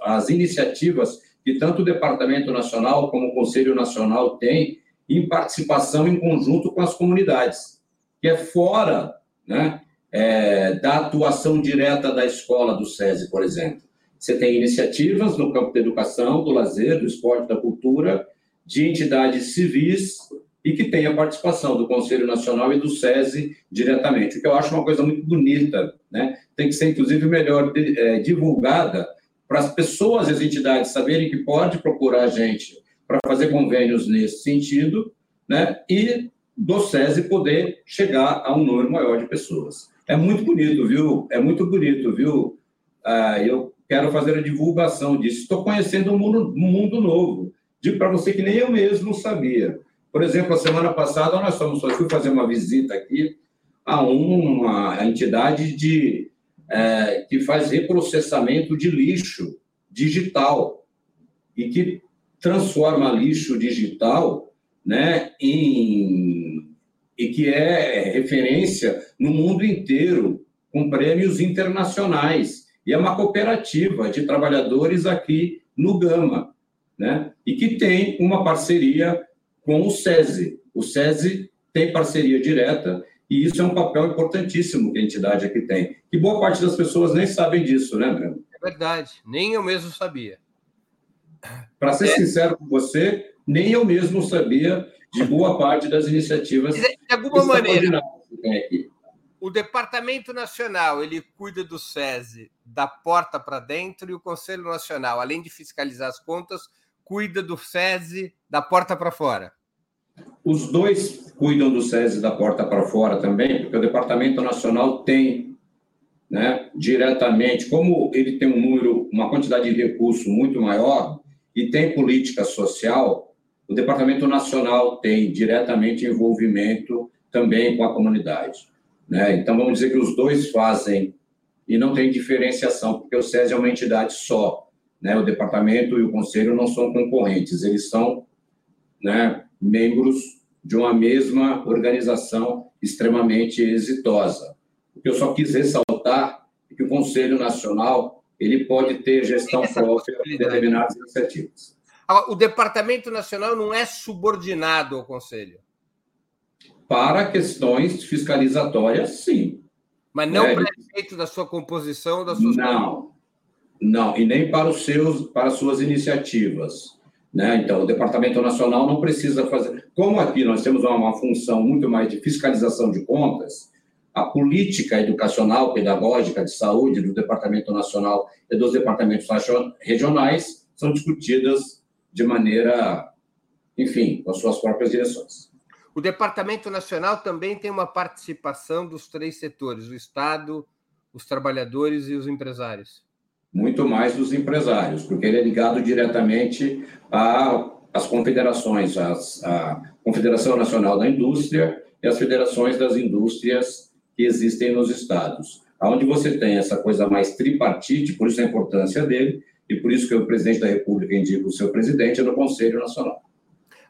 as iniciativas que tanto o Departamento Nacional como o Conselho Nacional têm em participação em conjunto com as comunidades, que é fora né, é, da atuação direta da escola do SESI, por exemplo. Você tem iniciativas no campo da educação, do lazer, do esporte, da cultura, de entidades civis e que tem a participação do Conselho Nacional e do SESI diretamente, o que eu acho uma coisa muito bonita, né? Tem que ser, inclusive, melhor é, divulgada para as pessoas e as entidades saberem que pode procurar a gente para fazer convênios nesse sentido, né? E do SESI poder chegar a um número maior de pessoas. É muito bonito, viu? É muito bonito, viu? Ah, eu quero fazer a divulgação disso. Estou conhecendo um mundo, um mundo novo. Digo para você que nem eu mesmo sabia. Por exemplo, a semana passada nós fomos, fui fazer uma visita aqui a uma entidade de, é, que faz reprocessamento de lixo digital e que transforma lixo digital né, em, e que é referência no mundo inteiro, com prêmios internacionais. E é uma cooperativa de trabalhadores aqui no Gama, né? e que tem uma parceria com o SESI. O SESI tem parceria direta e isso é um papel importantíssimo que a entidade aqui tem. E boa parte das pessoas nem sabem disso, né, Breno? É verdade, nem eu mesmo sabia. Para ser é. sincero com você, nem eu mesmo sabia de boa parte das iniciativas. De alguma maneira, o Departamento Nacional ele cuida do SESI da porta para dentro e o Conselho Nacional, além de fiscalizar as contas, cuida do SESI da porta para fora. Os dois cuidam do SESI da porta para fora também, porque o Departamento Nacional tem, né, diretamente, como ele tem um número, uma quantidade de recurso muito maior e tem política social, o Departamento Nacional tem diretamente envolvimento também com a comunidade. Né? Então, vamos dizer que os dois fazem e não tem diferenciação, porque o SESI é uma entidade só. Né? O departamento e o conselho não são concorrentes, eles são né, membros de uma mesma organização extremamente exitosa. O que eu só quis ressaltar é que o Conselho Nacional ele pode ter gestão própria de determinadas iniciativas. O Departamento Nacional não é subordinado ao Conselho? Para questões fiscalizatórias, sim. Mas não é, para efeito da sua composição, das suas. Não, não, e nem para os seus, para as suas iniciativas. Né? Então, o Departamento Nacional não precisa fazer. Como aqui nós temos uma, uma função muito mais de fiscalização de contas, a política educacional, pedagógica, de saúde do Departamento Nacional e dos departamentos regionais são discutidas de maneira, enfim, com as suas próprias direções. O Departamento Nacional também tem uma participação dos três setores: o Estado, os trabalhadores e os empresários muito mais dos empresários, porque ele é ligado diretamente às confederações, às, à Confederação Nacional da Indústria e às federações das indústrias que existem nos estados. Onde você tem essa coisa mais tripartite, por isso a importância dele, e por isso que o presidente da República indica o seu presidente no Conselho Nacional.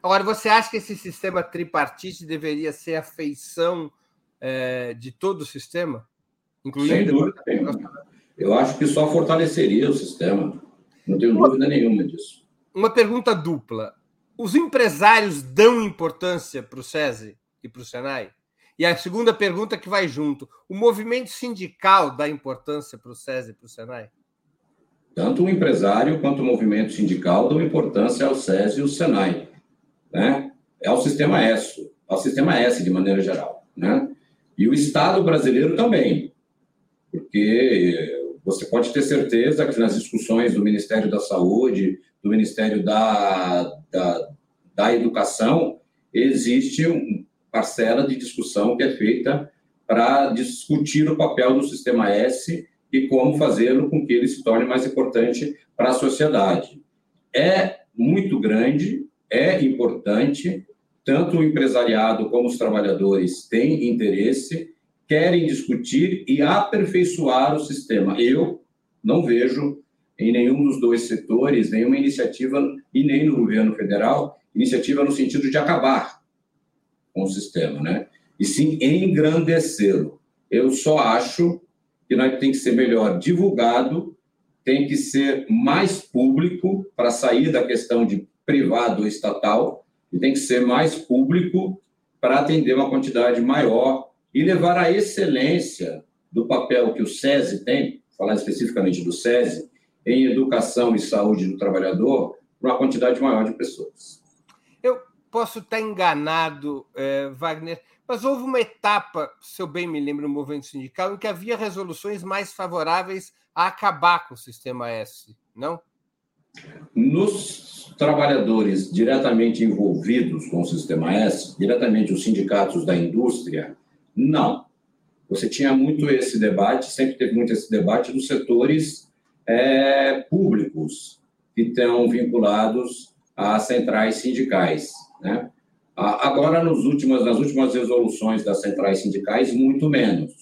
Agora, você acha que esse sistema tripartite deveria ser a feição é, de todo o sistema? Incluindo Sem dúvida nenhuma. Eu acho que só fortaleceria o sistema. Não tenho uma, dúvida nenhuma disso. Uma pergunta dupla. Os empresários dão importância para o SESI e para o Senai? E a segunda pergunta que vai junto: o movimento sindical dá importância para o SESI e para o Senai? Tanto o empresário quanto o movimento sindical dão importância ao SESI e ao Senai. Né? É o sistema S, ao sistema S de maneira geral. Né? E o Estado brasileiro também, porque você pode ter certeza que nas discussões do Ministério da Saúde, do Ministério da, da, da Educação, existe uma parcela de discussão que é feita para discutir o papel do Sistema S e como fazê-lo com que ele se torne mais importante para a sociedade. é muito grande, é importante, tanto o empresariado como os trabalhadores têm interesse, querem discutir e aperfeiçoar o sistema. Eu não vejo em nenhum dos dois setores nenhuma iniciativa, e nem no governo federal, iniciativa no sentido de acabar com o sistema, né? E sim engrandecê-lo. Eu só acho que nós tem que ser melhor divulgado, tem que ser mais público para sair da questão de privado ou estatal, e tem que ser mais público para atender uma quantidade maior e levar a excelência do papel que o SESI tem, falar especificamente do SESI, em educação e saúde do trabalhador, para uma quantidade maior de pessoas. Eu posso estar enganado, eh, Wagner, mas houve uma etapa, se eu bem me lembro, no movimento sindical, em que havia resoluções mais favoráveis a acabar com o sistema S, não? Nos trabalhadores diretamente envolvidos com o sistema S, diretamente os sindicatos da indústria, não. Você tinha muito esse debate, sempre teve muito esse debate dos setores é, públicos que estão vinculados às centrais sindicais, né? Agora, nos últimas, nas últimas resoluções das centrais sindicais, muito menos.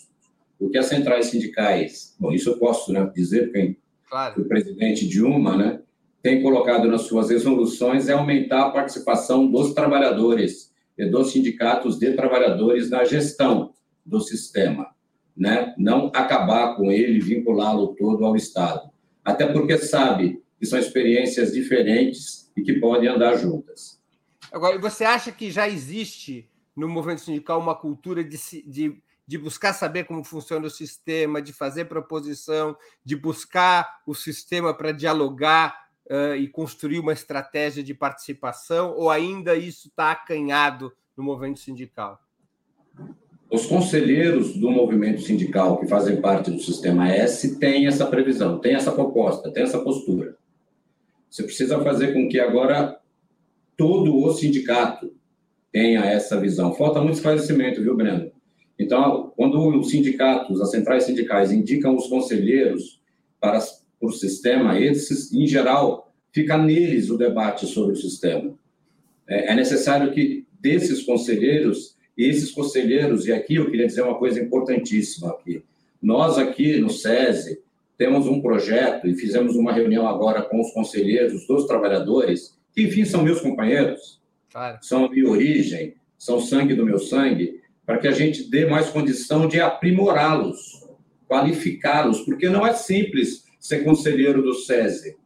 Porque as centrais sindicais, bom, isso eu posso né, dizer, porque claro. o presidente de uma, né, tem colocado nas suas resoluções é aumentar a participação dos trabalhadores e dos sindicatos de trabalhadores na gestão do sistema, né? Não acabar com ele, vinculá-lo todo ao Estado. Até porque sabe que são experiências diferentes e que podem andar juntas. Agora, você acha que já existe no movimento sindical uma cultura de, de, de buscar saber como funciona o sistema, de fazer proposição, de buscar o sistema para dialogar uh, e construir uma estratégia de participação, ou ainda isso está acanhado no movimento sindical? Os conselheiros do movimento sindical que fazem parte do sistema S têm essa previsão, têm essa proposta, têm essa postura. Você precisa fazer com que agora todo o sindicato tenha essa visão. Falta muito esclarecimento, viu, Breno? Então, quando os sindicatos, as centrais sindicais, indicam os conselheiros para por sistema, esses, em geral, fica neles o debate sobre o sistema. É, é necessário que desses conselheiros, e esses conselheiros, e aqui eu queria dizer uma coisa importantíssima aqui, nós aqui no SESI temos um projeto e fizemos uma reunião agora com os conselheiros dos trabalhadores, que enfim são meus companheiros, claro. são a minha origem, são sangue do meu sangue, para que a gente dê mais condição de aprimorá-los, qualificá-los, porque não é simples ser conselheiro do SESI.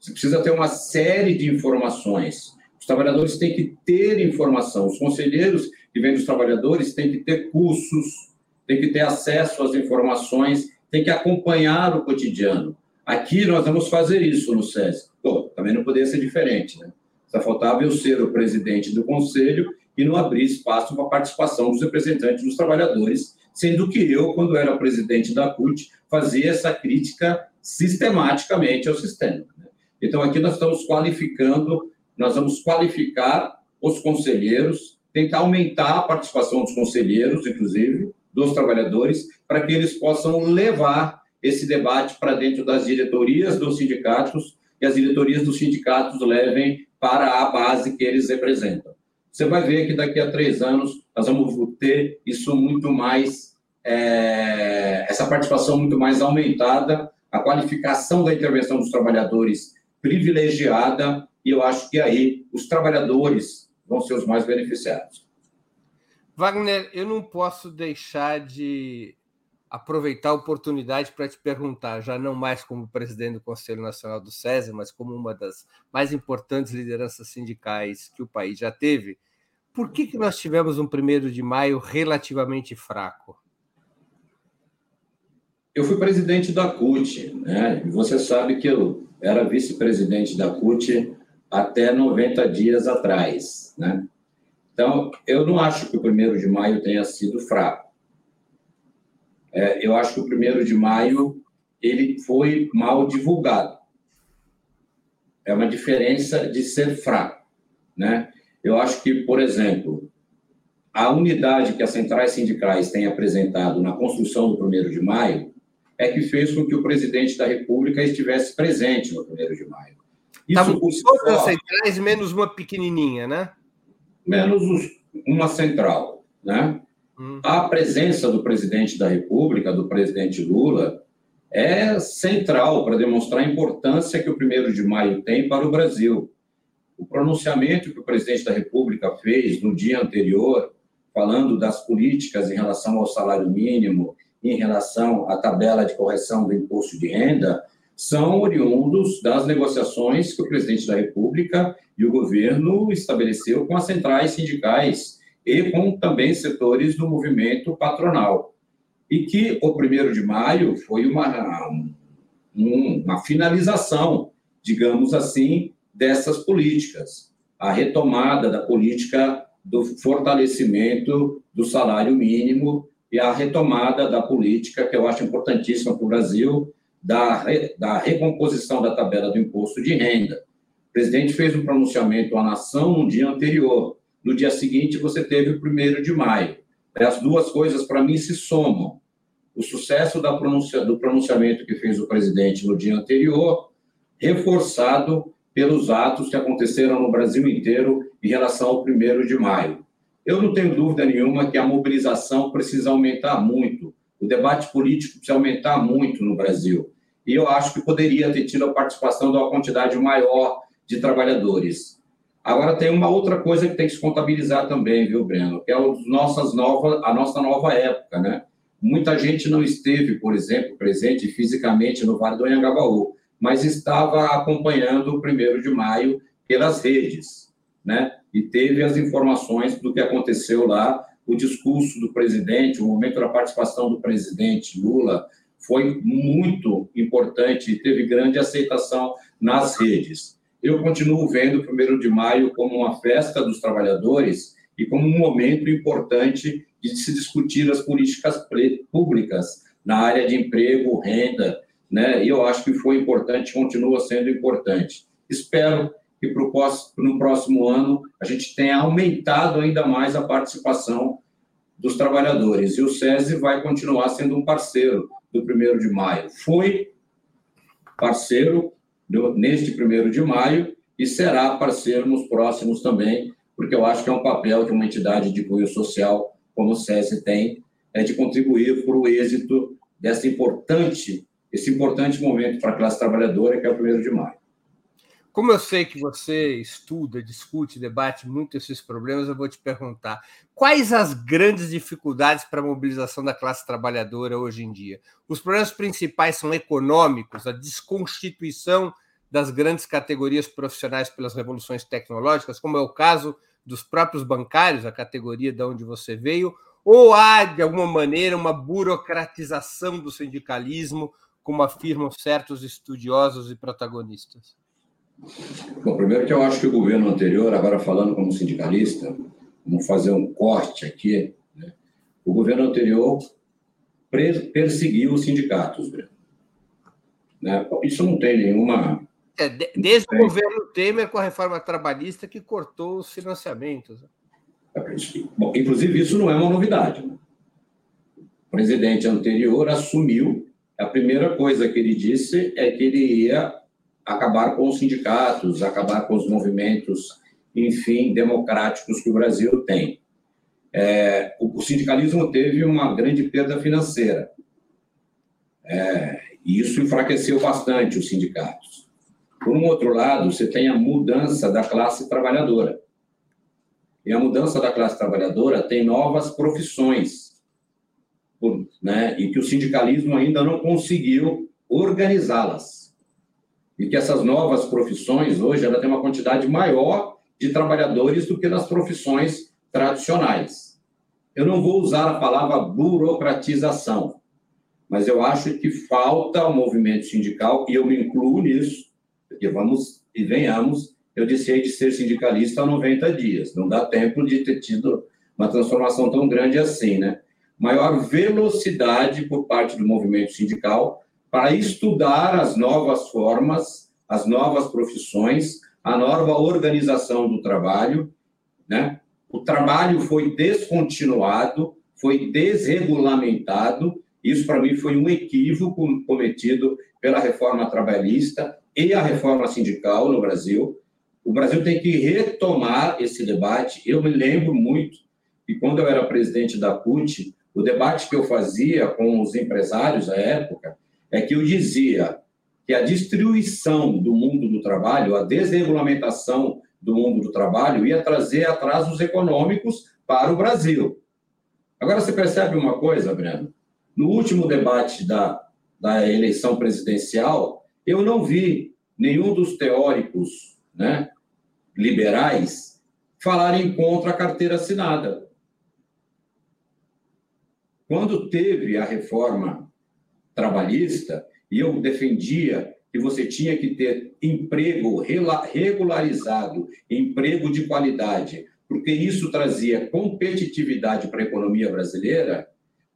Você precisa ter uma série de informações. Os trabalhadores têm que ter informação. Os conselheiros que vêm dos trabalhadores têm que ter cursos, têm que ter acesso às informações, têm que acompanhar o cotidiano. Aqui nós vamos fazer isso no SESI. Pô, também não poderia ser diferente, né? Só faltava eu ser o presidente do conselho e não abrir espaço para a participação dos representantes dos trabalhadores, sendo que eu, quando era presidente da CUT, fazia essa crítica sistematicamente ao sistema. Né? Então, aqui nós estamos qualificando, nós vamos qualificar os conselheiros, tentar aumentar a participação dos conselheiros, inclusive, dos trabalhadores, para que eles possam levar esse debate para dentro das diretorias dos sindicatos e as diretorias dos sindicatos levem para a base que eles representam. Você vai ver que daqui a três anos nós vamos ter isso muito mais, é, essa participação muito mais aumentada a qualificação da intervenção dos trabalhadores privilegiada, e eu acho que aí os trabalhadores vão ser os mais beneficiados. Wagner, eu não posso deixar de aproveitar a oportunidade para te perguntar, já não mais como presidente do Conselho Nacional do SESI, mas como uma das mais importantes lideranças sindicais que o país já teve, por que, que nós tivemos um primeiro de maio relativamente fraco? Eu fui presidente da CUT, né? Você sabe que eu era vice-presidente da CUT até 90 dias atrás, né? Então, eu não acho que o primeiro de maio tenha sido fraco. É, eu acho que o primeiro de maio ele foi mal divulgado. É uma diferença de ser fraco, né? Eu acho que, por exemplo, a unidade que as centrais sindicais têm apresentado na construção do primeiro de maio é que fez com que o presidente da República estivesse presente no 1 de maio. Estavam todas as centrais, menos uma pequenininha, né? Menos uma central, né? A presença do presidente da República, do presidente Lula, é central para demonstrar a importância que o primeiro de maio tem para o Brasil. O pronunciamento que o presidente da República fez no dia anterior, falando das políticas em relação ao salário mínimo, em relação à tabela de correção do imposto de renda, são oriundos das negociações que o presidente da República e o governo estabeleceu com as centrais sindicais e com também setores do movimento patronal. E que o primeiro de maio foi uma, uma finalização, digamos assim, dessas políticas. A retomada da política do fortalecimento do salário mínimo e a retomada da política, que eu acho importantíssima para o Brasil, da, da recomposição da tabela do imposto de renda. O presidente fez um pronunciamento à nação no dia anterior. No dia seguinte, você teve o primeiro de maio. As duas coisas, para mim, se somam. O sucesso pronuncia, do pronunciamento que fez o presidente no dia anterior, reforçado pelos atos que aconteceram no Brasil inteiro em relação ao primeiro de maio. Eu não tenho dúvida nenhuma que a mobilização precisa aumentar muito, o debate político precisa aumentar muito no Brasil. E eu acho que poderia ter tido a participação de uma quantidade maior de trabalhadores. Agora, tem uma outra coisa que tem que se contabilizar também, viu, Breno? Que é os nossas novas, a nossa nova época, né? Muita gente não esteve, por exemplo, presente fisicamente no Vale do Anhangabaú, mas estava acompanhando o primeiro de maio pelas redes, né? E teve as informações do que aconteceu lá, o discurso do presidente, o momento da participação do presidente Lula foi muito importante e teve grande aceitação nas redes. Eu continuo vendo o primeiro de maio como uma festa dos trabalhadores e como um momento importante de se discutir as políticas públicas na área de emprego, renda, né? E eu acho que foi importante, continua sendo importante. Espero que no próximo ano a gente tenha aumentado ainda mais a participação dos trabalhadores. E o SESI vai continuar sendo um parceiro do 1 de maio. Foi parceiro neste 1 de maio e será parceiro nos próximos também, porque eu acho que é um papel que uma entidade de cunho social como o SESI tem, é de contribuir para o êxito dessa importante esse importante momento para a classe trabalhadora, que é o primeiro de maio. Como eu sei que você estuda, discute, debate muito esses problemas, eu vou te perguntar: quais as grandes dificuldades para a mobilização da classe trabalhadora hoje em dia? Os problemas principais são econômicos, a desconstituição das grandes categorias profissionais pelas revoluções tecnológicas, como é o caso dos próprios bancários, a categoria de onde você veio, ou há, de alguma maneira, uma burocratização do sindicalismo, como afirmam certos estudiosos e protagonistas? Bom, primeiro que eu acho que o governo anterior, agora falando como sindicalista, vamos fazer um corte aqui, né? o governo anterior perseguiu os sindicatos, né? Isso não tem nenhuma. É, desde tem... o governo Temer com a reforma trabalhista que cortou os financiamentos. Bom, inclusive, isso não é uma novidade. O presidente anterior assumiu a primeira coisa que ele disse é que ele ia acabar com os sindicatos, acabar com os movimentos, enfim, democráticos que o Brasil tem. É, o, sindicalismo teve uma grande perda financeira. É, e isso enfraqueceu bastante os sindicatos. Por um outro lado, você tem a mudança da classe trabalhadora. E a mudança da classe trabalhadora tem novas profissões né, e que o sindicalismo ainda não conseguiu organizá-las. E que essas novas profissões, hoje, ela tem uma quantidade maior de trabalhadores do que nas profissões tradicionais. Eu não vou usar a palavra burocratização, mas eu acho que falta ao movimento sindical, e eu me incluo nisso, porque vamos e venhamos, eu disse de ser sindicalista há 90 dias, não dá tempo de ter tido uma transformação tão grande assim, né? maior velocidade por parte do movimento sindical para estudar as novas formas, as novas profissões, a nova organização do trabalho, né? O trabalho foi descontinuado, foi desregulamentado. Isso para mim foi um equívoco cometido pela reforma trabalhista e a reforma sindical no Brasil. O Brasil tem que retomar esse debate. Eu me lembro muito que, quando eu era presidente da CUT, o debate que eu fazia com os empresários à época é que eu dizia que a destruição do mundo do trabalho, a desregulamentação do mundo do trabalho, ia trazer atrasos econômicos para o Brasil. Agora, você percebe uma coisa, Breno? No último debate da, da eleição presidencial, eu não vi nenhum dos teóricos né, liberais falarem contra a carteira assinada. Quando teve a reforma trabalhista, e eu defendia que você tinha que ter emprego regularizado, emprego de qualidade, porque isso trazia competitividade para a economia brasileira,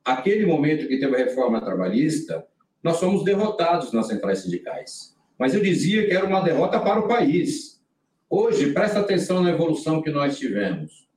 aquele momento que teve a reforma trabalhista, nós fomos derrotados nas centrais sindicais. Mas eu dizia que era uma derrota para o país. Hoje, presta atenção na evolução que nós tivemos.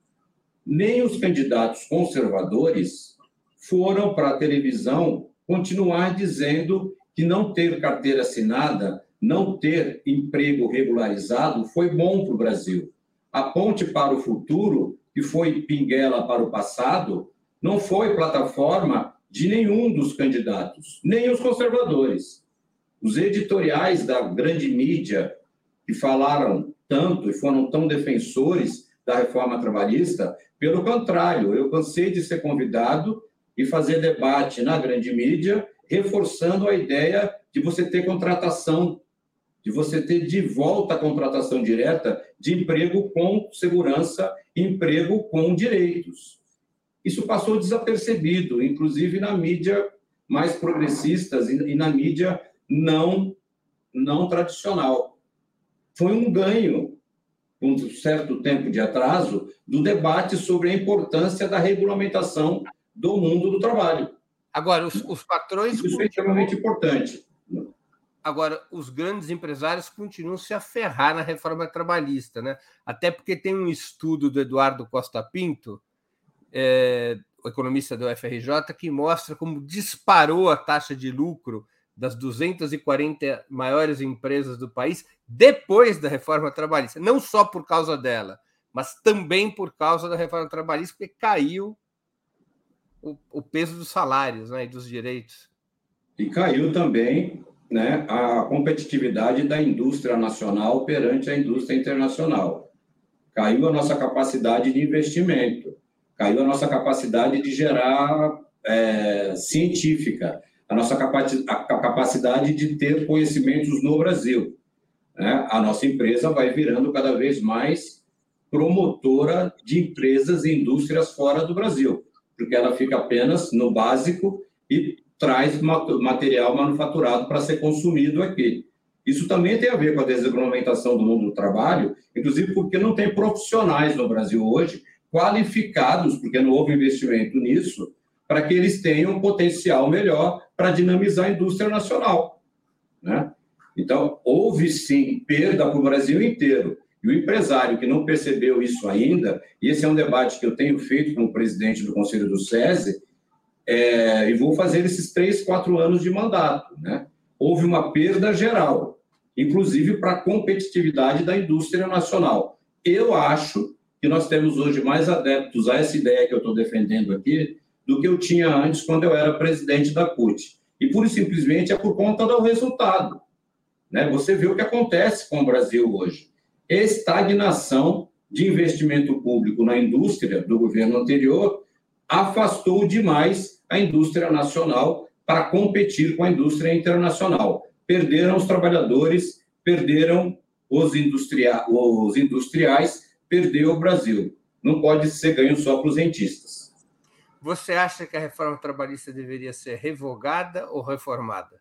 Nem os candidatos conservadores foram para a televisão continuar dizendo que não ter carteira assinada, não ter emprego regularizado foi bom para o Brasil. A ponte para o futuro, que foi pinguela para o passado, não foi plataforma de nenhum dos candidatos, nem os conservadores. Os editoriais da grande mídia, que falaram tanto e foram tão defensores da reforma trabalhista, pelo contrário, eu cansei de ser convidado e fazer debate na grande mídia, reforçando a ideia de você ter contratação, de você ter de volta a contratação direta de emprego com segurança, emprego com direitos. Isso passou desapercebido, inclusive na mídia mais progressistas e na mídia não não tradicional. Foi um ganho, um certo tempo de atraso, do debate sobre a importância da regulamentação do mundo do trabalho. Agora, os, os patrões. Isso continuam... é extremamente importante. Agora, os grandes empresários continuam se a ferrar na reforma trabalhista, né? Até porque tem um estudo do Eduardo Costa Pinto, é, o economista do FRJ, que mostra como disparou a taxa de lucro das 240 maiores empresas do país depois da reforma trabalhista. Não só por causa dela, mas também por causa da reforma trabalhista, porque caiu o, o peso dos salários né, e dos direitos. E caiu também né, a competitividade da indústria nacional perante a indústria internacional. Caiu a nossa capacidade de investimento, caiu a nossa capacidade de gerar é, científica, a nossa a capacidade de ter conhecimentos no Brasil. Né? A nossa empresa vai virando cada vez mais promotora de empresas e indústrias fora do Brasil porque ela fica apenas no básico e traz material manufaturado para ser consumido aqui. Isso também tem a ver com a desregulamentação do mundo do trabalho, inclusive porque não tem profissionais no Brasil hoje qualificados, porque não houve investimento nisso, para que eles tenham um potencial melhor para dinamizar a indústria nacional. Né? Então, houve sim perda para o Brasil inteiro. E o empresário que não percebeu isso ainda, e esse é um debate que eu tenho feito com o presidente do Conselho do SESI, é, e vou fazer esses três, quatro anos de mandato. Né? Houve uma perda geral, inclusive para a competitividade da indústria nacional. Eu acho que nós temos hoje mais adeptos a essa ideia que eu estou defendendo aqui do que eu tinha antes quando eu era presidente da CUT. E, pura e simplesmente, é por conta do resultado. Né? Você vê o que acontece com o Brasil hoje estagnação de investimento público na indústria do governo anterior afastou demais a indústria nacional para competir com a indústria internacional. Perderam os trabalhadores, perderam os, industria os industriais, perdeu o Brasil. Não pode ser ganho só para os rentistas. Você acha que a reforma trabalhista deveria ser revogada ou reformada?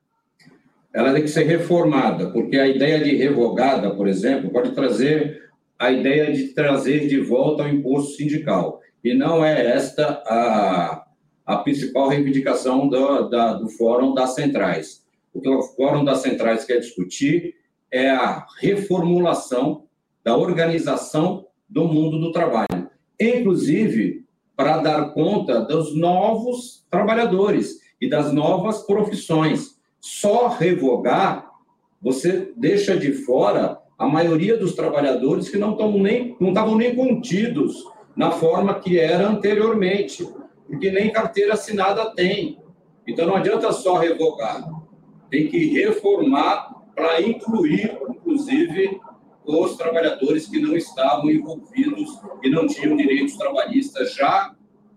Ela tem que ser reformada, porque a ideia de revogada, por exemplo, pode trazer a ideia de trazer de volta o imposto sindical. E não é esta a, a principal reivindicação do, da, do Fórum das Centrais. O que o Fórum das Centrais quer discutir é a reformulação da organização do mundo do trabalho, inclusive para dar conta dos novos trabalhadores e das novas profissões só revogar você deixa de fora a maioria dos trabalhadores que não estavam nem, nem contidos na forma que era anteriormente, porque nem carteira assinada tem. Então não adianta só revogar, tem que reformar para incluir, inclusive, os trabalhadores que não estavam envolvidos e não tinham direitos trabalhistas já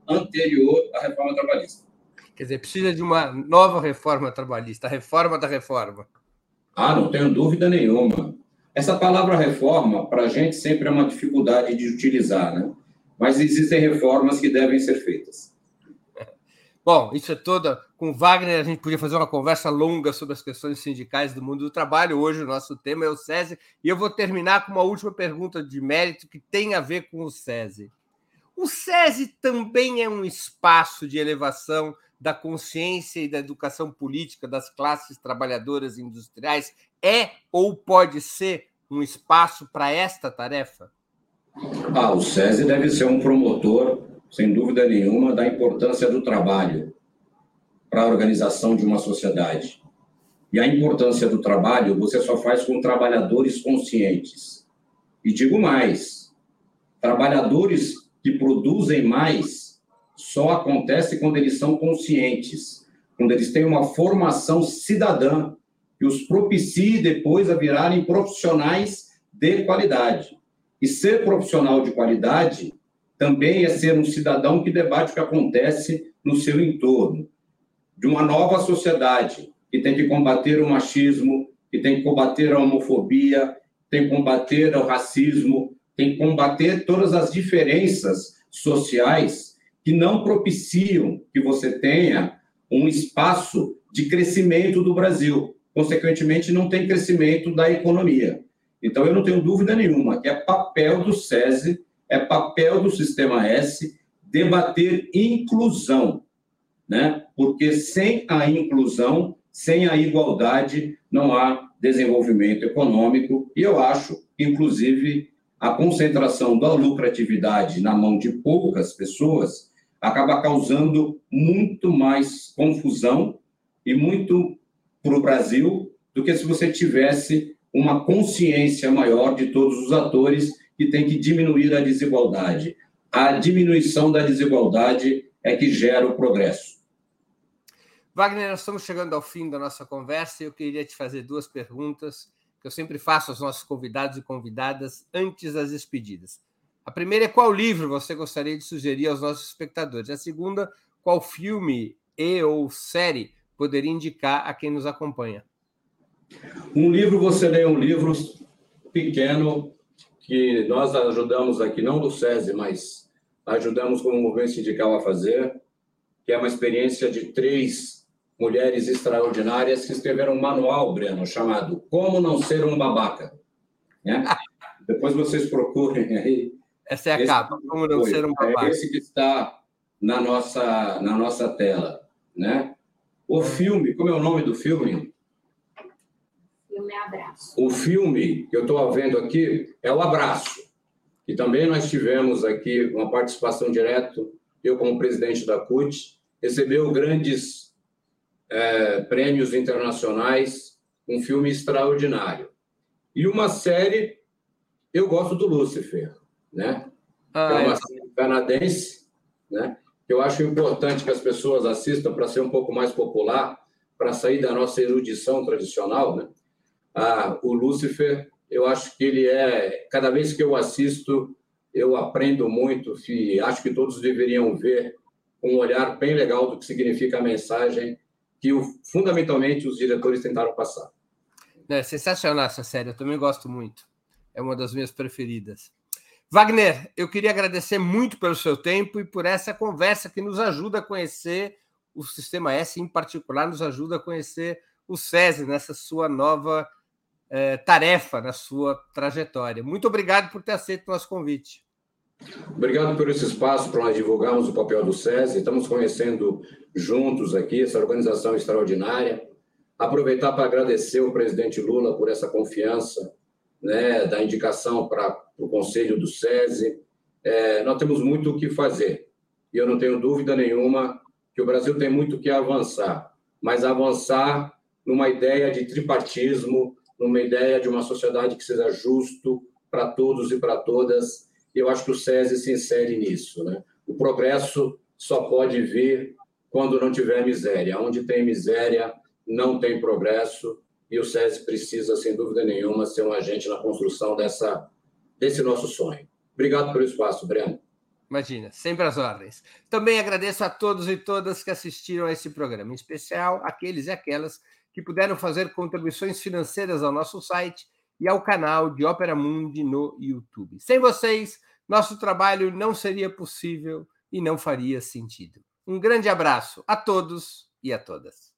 anterior à reforma trabalhista. Quer dizer, precisa de uma nova reforma trabalhista, a reforma da reforma. Ah, não tenho dúvida nenhuma. Essa palavra reforma, para a gente, sempre é uma dificuldade de utilizar, né? Mas existem reformas que devem ser feitas. Bom, isso é toda. Com Wagner, a gente podia fazer uma conversa longa sobre as questões sindicais do mundo do trabalho. Hoje, o nosso tema é o SESI. E eu vou terminar com uma última pergunta de mérito que tem a ver com o SESI. O SESI também é um espaço de elevação da consciência e da educação política das classes trabalhadoras industriais? É ou pode ser um espaço para esta tarefa? Ah, o SESI deve ser um promotor sem dúvida nenhuma, da importância do trabalho para a organização de uma sociedade. E a importância do trabalho você só faz com trabalhadores conscientes. E digo mais: trabalhadores que produzem mais só acontece quando eles são conscientes, quando eles têm uma formação cidadã que os propicie depois a virarem profissionais de qualidade. E ser profissional de qualidade também é ser um cidadão que debate o que acontece no seu entorno, de uma nova sociedade que tem que combater o machismo, que tem que combater a homofobia, tem que combater o racismo, tem que combater todas as diferenças sociais que não propiciam que você tenha um espaço de crescimento do Brasil. Consequentemente, não tem crescimento da economia. Então, eu não tenho dúvida nenhuma que é papel do SESI é papel do Sistema S debater inclusão, né? Porque sem a inclusão, sem a igualdade, não há desenvolvimento econômico. E eu acho, inclusive, a concentração da lucratividade na mão de poucas pessoas acaba causando muito mais confusão e muito para o Brasil do que se você tivesse uma consciência maior de todos os atores que tem que diminuir a desigualdade. A diminuição da desigualdade é que gera o progresso. Wagner, nós estamos chegando ao fim da nossa conversa e eu queria te fazer duas perguntas que eu sempre faço aos nossos convidados e convidadas antes das despedidas. A primeira é qual livro você gostaria de sugerir aos nossos espectadores? A segunda, qual filme e ou série poderia indicar a quem nos acompanha? Um livro, você lê um livro pequeno que nós ajudamos aqui, não do SESI, mas ajudamos como movimento sindical a fazer, que é uma experiência de três mulheres extraordinárias que escreveram um manual, Breno, chamado Como Não Ser um Babaca. Né? Depois vocês procurem aí. Essa é a capa, Como Não Ser um é Babaca. É esse que está na nossa, na nossa tela. Né? O filme, como é o nome do filme? filme Abraço. O filme que eu estou vendo aqui é o Abraço, que também nós tivemos aqui uma participação direta, eu como presidente da CUT, recebeu grandes é, prêmios internacionais, um filme extraordinário. E uma série, eu gosto do Lúcifer, né? Ah, é uma série canadense, né? Eu acho importante que as pessoas assistam para ser um pouco mais popular, para sair da nossa erudição tradicional, né? Ah, o Lúcifer, eu acho que ele é. Cada vez que eu assisto, eu aprendo muito e acho que todos deveriam ver um olhar bem legal do que significa a mensagem que, fundamentalmente, os diretores tentaram passar. É sensacional essa série, eu também gosto muito. É uma das minhas preferidas. Wagner, eu queria agradecer muito pelo seu tempo e por essa conversa que nos ajuda a conhecer o Sistema S, em particular, nos ajuda a conhecer o SESI nessa sua nova é, tarefa na sua trajetória. Muito obrigado por ter aceito o nosso convite. Obrigado por esse espaço para nós divulgarmos o papel do SESI. Estamos conhecendo juntos aqui essa organização extraordinária. Aproveitar para agradecer o presidente Lula por essa confiança né, da indicação para o conselho do SESI. É, nós temos muito o que fazer e eu não tenho dúvida nenhuma que o Brasil tem muito que avançar, mas avançar numa ideia de tripartismo, numa ideia de uma sociedade que seja justo para todos e para todas. Eu acho que o SESI se insere nisso. Né? O progresso só pode vir quando não tiver miséria. Onde tem miséria, não tem progresso, e o SESI precisa, sem dúvida nenhuma, ser um agente na construção dessa, desse nosso sonho. Obrigado pelo espaço, Breno. Imagina, sempre às ordens. Também agradeço a todos e todas que assistiram a esse programa, em especial aqueles e aquelas que puderam fazer contribuições financeiras ao nosso site e ao canal de Ópera Mundi no YouTube. Sem vocês, nosso trabalho não seria possível e não faria sentido. Um grande abraço a todos e a todas.